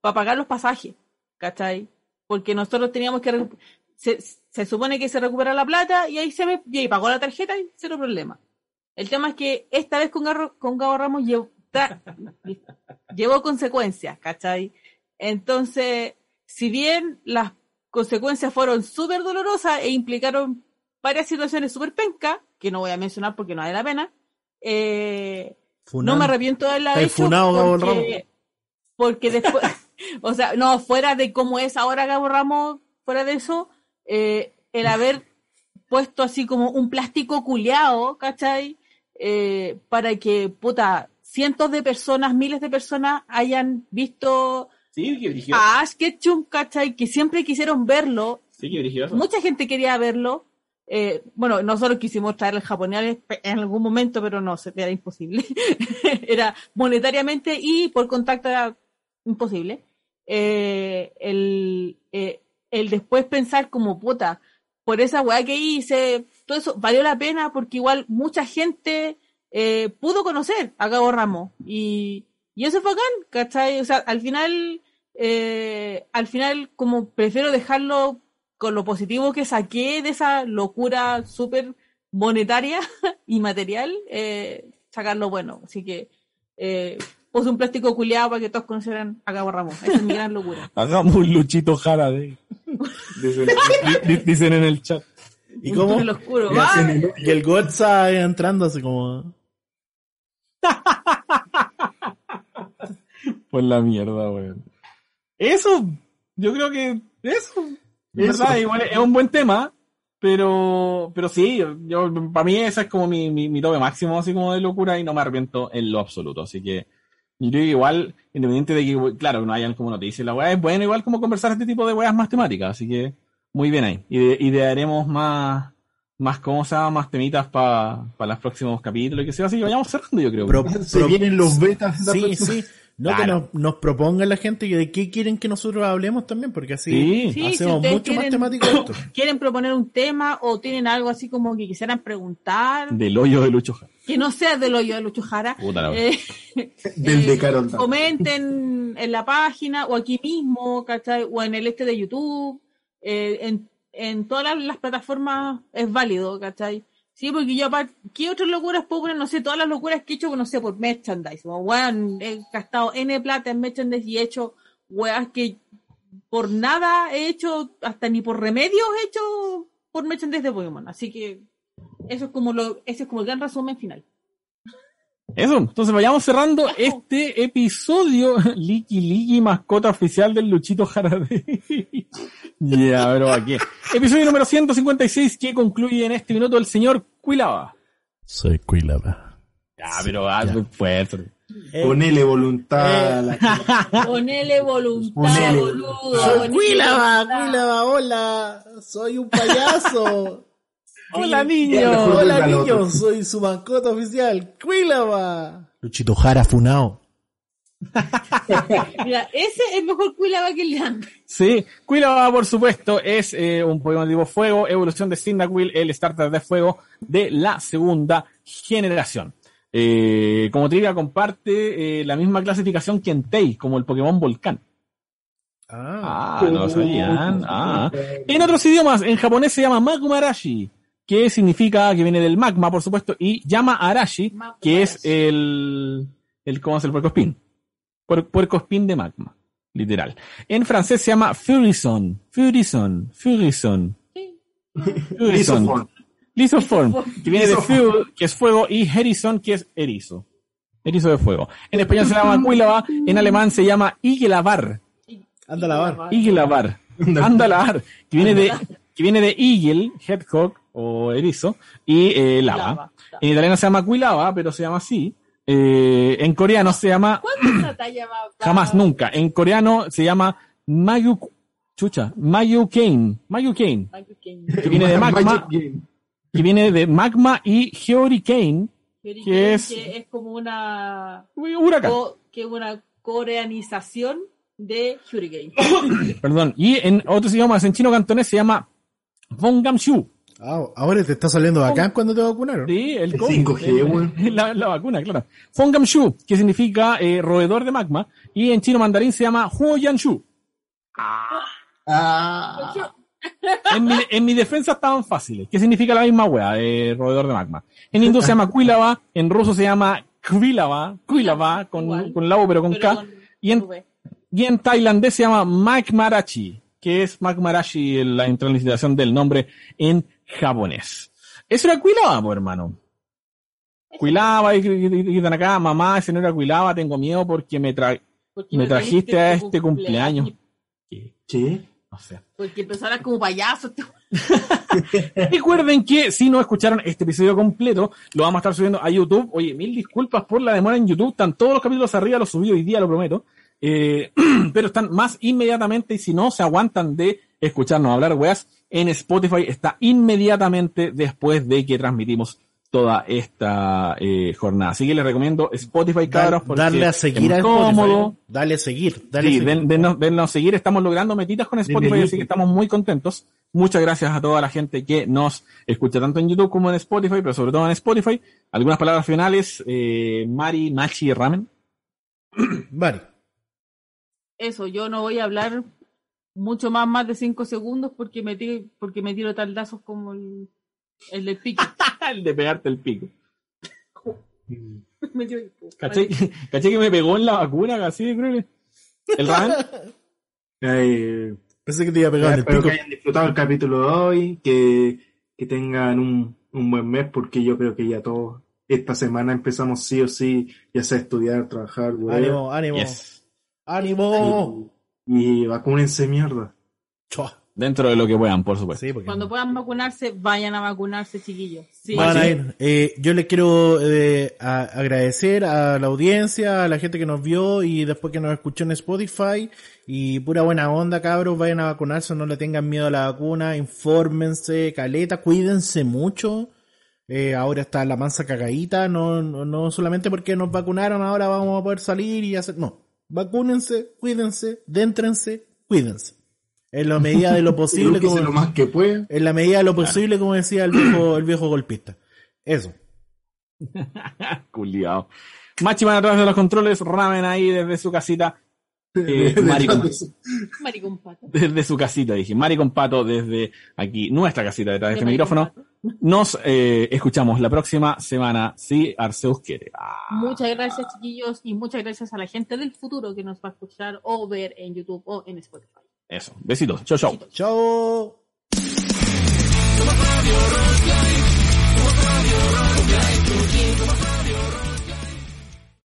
para pagar los pasajes, ¿cachai? Porque nosotros teníamos que... Se, se supone que se recupera la plata y ahí se me y ahí pagó la tarjeta y cero problema. El tema es que esta vez con, Garro- con Gabo Ramos llevó, tra- llevó consecuencias, ¿cachai? Entonces, si bien las consecuencias fueron súper dolorosas e implicaron varias situaciones súper pencas, que no voy a mencionar porque no vale la pena, eh, no me arrepiento de Estáis hecho funado, Gabo porque, porque después, o sea, no, fuera de cómo es ahora Gabo Ramos, fuera de eso, eh, el haber puesto así como un plástico culeado, ¿cachai? Eh, para que, puta, cientos de personas, miles de personas hayan visto Sí, a Ash Ketchum, ¿cachai? Que siempre quisieron verlo, Sí, mucha gente quería verlo. Eh, bueno, nosotros quisimos traer el japonés en algún momento, pero no, era imposible. era monetariamente y por contacto era imposible. Eh, el, eh, el después pensar como puta, por esa weá que hice, todo eso valió la pena porque igual mucha gente eh, pudo conocer a Gabo Ramos y, y eso fue bacán, ¿cachai? O sea, al final, eh, al final como prefiero dejarlo con lo positivo que saqué de esa locura súper monetaria y material, eh, sacar lo bueno. Así que un plástico culiado para que todos conocieran a Gabo Ramos. Esa es mi gran locura. Hagamos un Luchito Jara de. Dicen, di- dicen en el chat. ¿Y Un cómo? oscuro. El- Y el Gotza entrando así como... Pues la mierda, weón. Eso, yo creo que eso, es Eso. verdad, igual es un buen tema, pero, pero sí, yo, para mí esa es como mi, mi, mi tope máximo, así como de locura, y no me arrepiento en lo absoluto. Así que, yo creo que igual, independiente de que, claro, no hayan como noticias, la weá es bueno, igual como conversar este tipo de weas más temáticas, así que, muy bien ahí. Y, de- y le daremos más, más cosas, más temitas para los próximos capítulos, y que sea así, que vayamos cerrando, yo creo. Pro- Se vienen los betas. la Sí, próxima- sí. No que nos, nos propongan la gente que de qué quieren que nosotros hablemos también, porque así Sí. Sí, si hacemos mucho más temático esto. quieren proponer un tema o tienen algo así como que quisieran preguntar, Del hoyo de Lucho Jara. que no sea del hoyo de Lucho Jara, Puta la eh, Del eh, de Carol Dance. comenten en la página o aquí mismo, ¿cachai? O en el este de YouTube, eh, en, en todas las, las plataformas es válido, ¿cachai? Sí, porque yo aparte, ¿qué otras locuras puedo poner? No sé, todas las locuras que he hecho, no sé, por merchandise. Como, weón, he gastado N plata en merchandise y he hecho weas que por nada he hecho, hasta ni por remedios he hecho por merchandise de Pokémon. Así que eso es como lo, ese es como el gran resumen final. Eso, entonces vayamos cerrando este episodio Liki Liki, mascota oficial del Luchito Jarabe. ya, pero aquí. Episodio número 156 que concluye en este minuto el señor Cuilaba. Soy Quilaba. Ya, pero ah, fuerte. Ponele voluntad. Eh. la- Ponele voluntad, Ponele. boludo. Soy voluntad. Quilaba, hola. Soy un payaso. Hola niño. hola el niños, soy su mascota oficial. Quilaba. Luchito Jara Funao. Mira, ese es mejor Quilaba que Leandro. Sí, Quilaba, por supuesto, es eh, un Pokémon tipo fuego, evolución de Cyndaquil, el starter de fuego de la segunda generación. Eh, como trivia comparte eh, la misma clasificación que Entei, como el Pokémon Volcán. Ah. Ah, no lo sabían. Ah. En otros idiomas, en japonés se llama Magmarashi, que significa que viene del magma, por supuesto, y llama Arashi, que es el, el ¿cómo es el puercospín? Puer, puercospín de magma, literal. En francés se llama Furison, Furison, Furison. Furison. Lisoform. Lisoform, que viene de. Fuel, que es fuego, y Herison, que es erizo. Erizo de fuego. En español se llama Quilava, en alemán se llama Igelavar. Anda lavar. Igelavar. Andalavar. Que viene de, que viene de Eagle, Hedgehog o erizo, y eh, lava. Lava. En italiano se llama Quilava, pero se llama así. Eh, en coreano se llama, ¿Cuánto va? va- jamás, nunca. En coreano se llama Mayu, chucha, Mayu Kane. Mayu Kane. Que viene de magma. Que viene de magma y Hurricane, Que ¿Qué es? que es como una, huracán. co- que una coreanización de Hurricane. Perdón. Y en otros idiomas, en chino cantonés se llama Bongamshu. Ah, ahora te está saliendo bacán cuando te vacunaron. Sí, el El COVID. 5G, Eh, weón. La, la vacuna, claro. Fongamshu, que significa eh, roedor de magma, y en chino mandarín se llama Huoyanshu. Ah, En mi, en mi defensa estaban fáciles, que significa la misma wea, eh, roedor de magma. En hindú se llama Quilava, en ruso se llama Kvilava, Quilava, con, con lavo pero con Pero K, con y en, y en tailandés se llama Magmarachi, que es Magmarachi, la intransliteración del nombre en japonés. Eso era pues, hermano. Quilava, y gritan acá, mamá, ese no era Quilava, tengo miedo porque me, tra Porque me trajiste a tu este cumpleaños. ¿Qué? ¿qué? No sé. Porque empezarás como payaso. este- Recuerden que si no escucharon este episodio completo, lo vamos a estar subiendo a YouTube. Oye, mil disculpas por la demora en YouTube. Están todos los capítulos arriba, los subí hoy día, lo prometo. Eh, pero están más inmediatamente y si no se aguantan de escucharnos hablar weas, en Spotify está inmediatamente después de que transmitimos toda esta eh, jornada. Así que les recomiendo Spotify, cabros, porque darle a es seguir a cómodo. Dale a seguir. Dale a Sí, seguir. den- denos, denos seguir, estamos logrando metitas con Spotify, así que estamos muy contentos. Muchas gracias a toda la gente que nos escucha tanto en YouTube como en Spotify, pero sobre todo en Spotify. Algunas palabras finales, eh, Mari, Machi, Ramen. Vale. Eso, yo no voy a hablar mucho más, más de cinco segundos porque me tiro, porque me tiro taldazos como el, el del pico. El de pegarte el pico. Me tiro- ¿Caché, caché que me pegó en la vacuna, así de cruel. ¿El Ramen? Eh, Pensé que te iba a pegar en el espero pico. que hayan disfrutado el capítulo de hoy, que que tengan un, un buen mes porque yo creo que ya todos esta semana empezamos sí o sí, ya sea estudiar, trabajar, whatever. Ánimo, ánimo. Yes. ¡Ánimo! Y, vacúnense mierda. Chua. Dentro de lo que puedan, por supuesto. Sí, porque Cuando puedan vacunarse, vayan a vacunarse, chiquillos. Sí. Van a ir. Eh, yo les quiero eh, a- agradecer a la audiencia, a la gente que nos vio y después que nos escuchó en Spotify. Y pura buena onda, cabros. Vayan a vacunarse, no le tengan miedo a la vacuna. Infórmense, caleta, cuídense mucho. Eh, ahora está la mansa cagadita. No, no, no solamente porque nos vacunaron, ahora vamos a poder salir y hacer. No. Vacúnense, cuídense, déntrense, cuídense. En la medida de lo posible. Como- lo más que pueda. en la medida de lo posible, como decía el viejo, el viejo golpista. Eso. Culiao. Machiman a través de los controles, Ramen ahí desde su casita. Eh, maricón. Maricón pato. Desde su casita, dije. Mari con Pato desde aquí, nuestra casita detrás de este De Maricón micrófono. Nos eh, escuchamos la próxima semana, si Arceus quiere. Ah, Muchas gracias, chiquillos, y muchas gracias a la gente del futuro que nos va a escuchar o ver en YouTube o en Spotify. eso. Besitos. Chau, chau. Chao. Somos Radio Rock Live. Somos Radio Rock Live.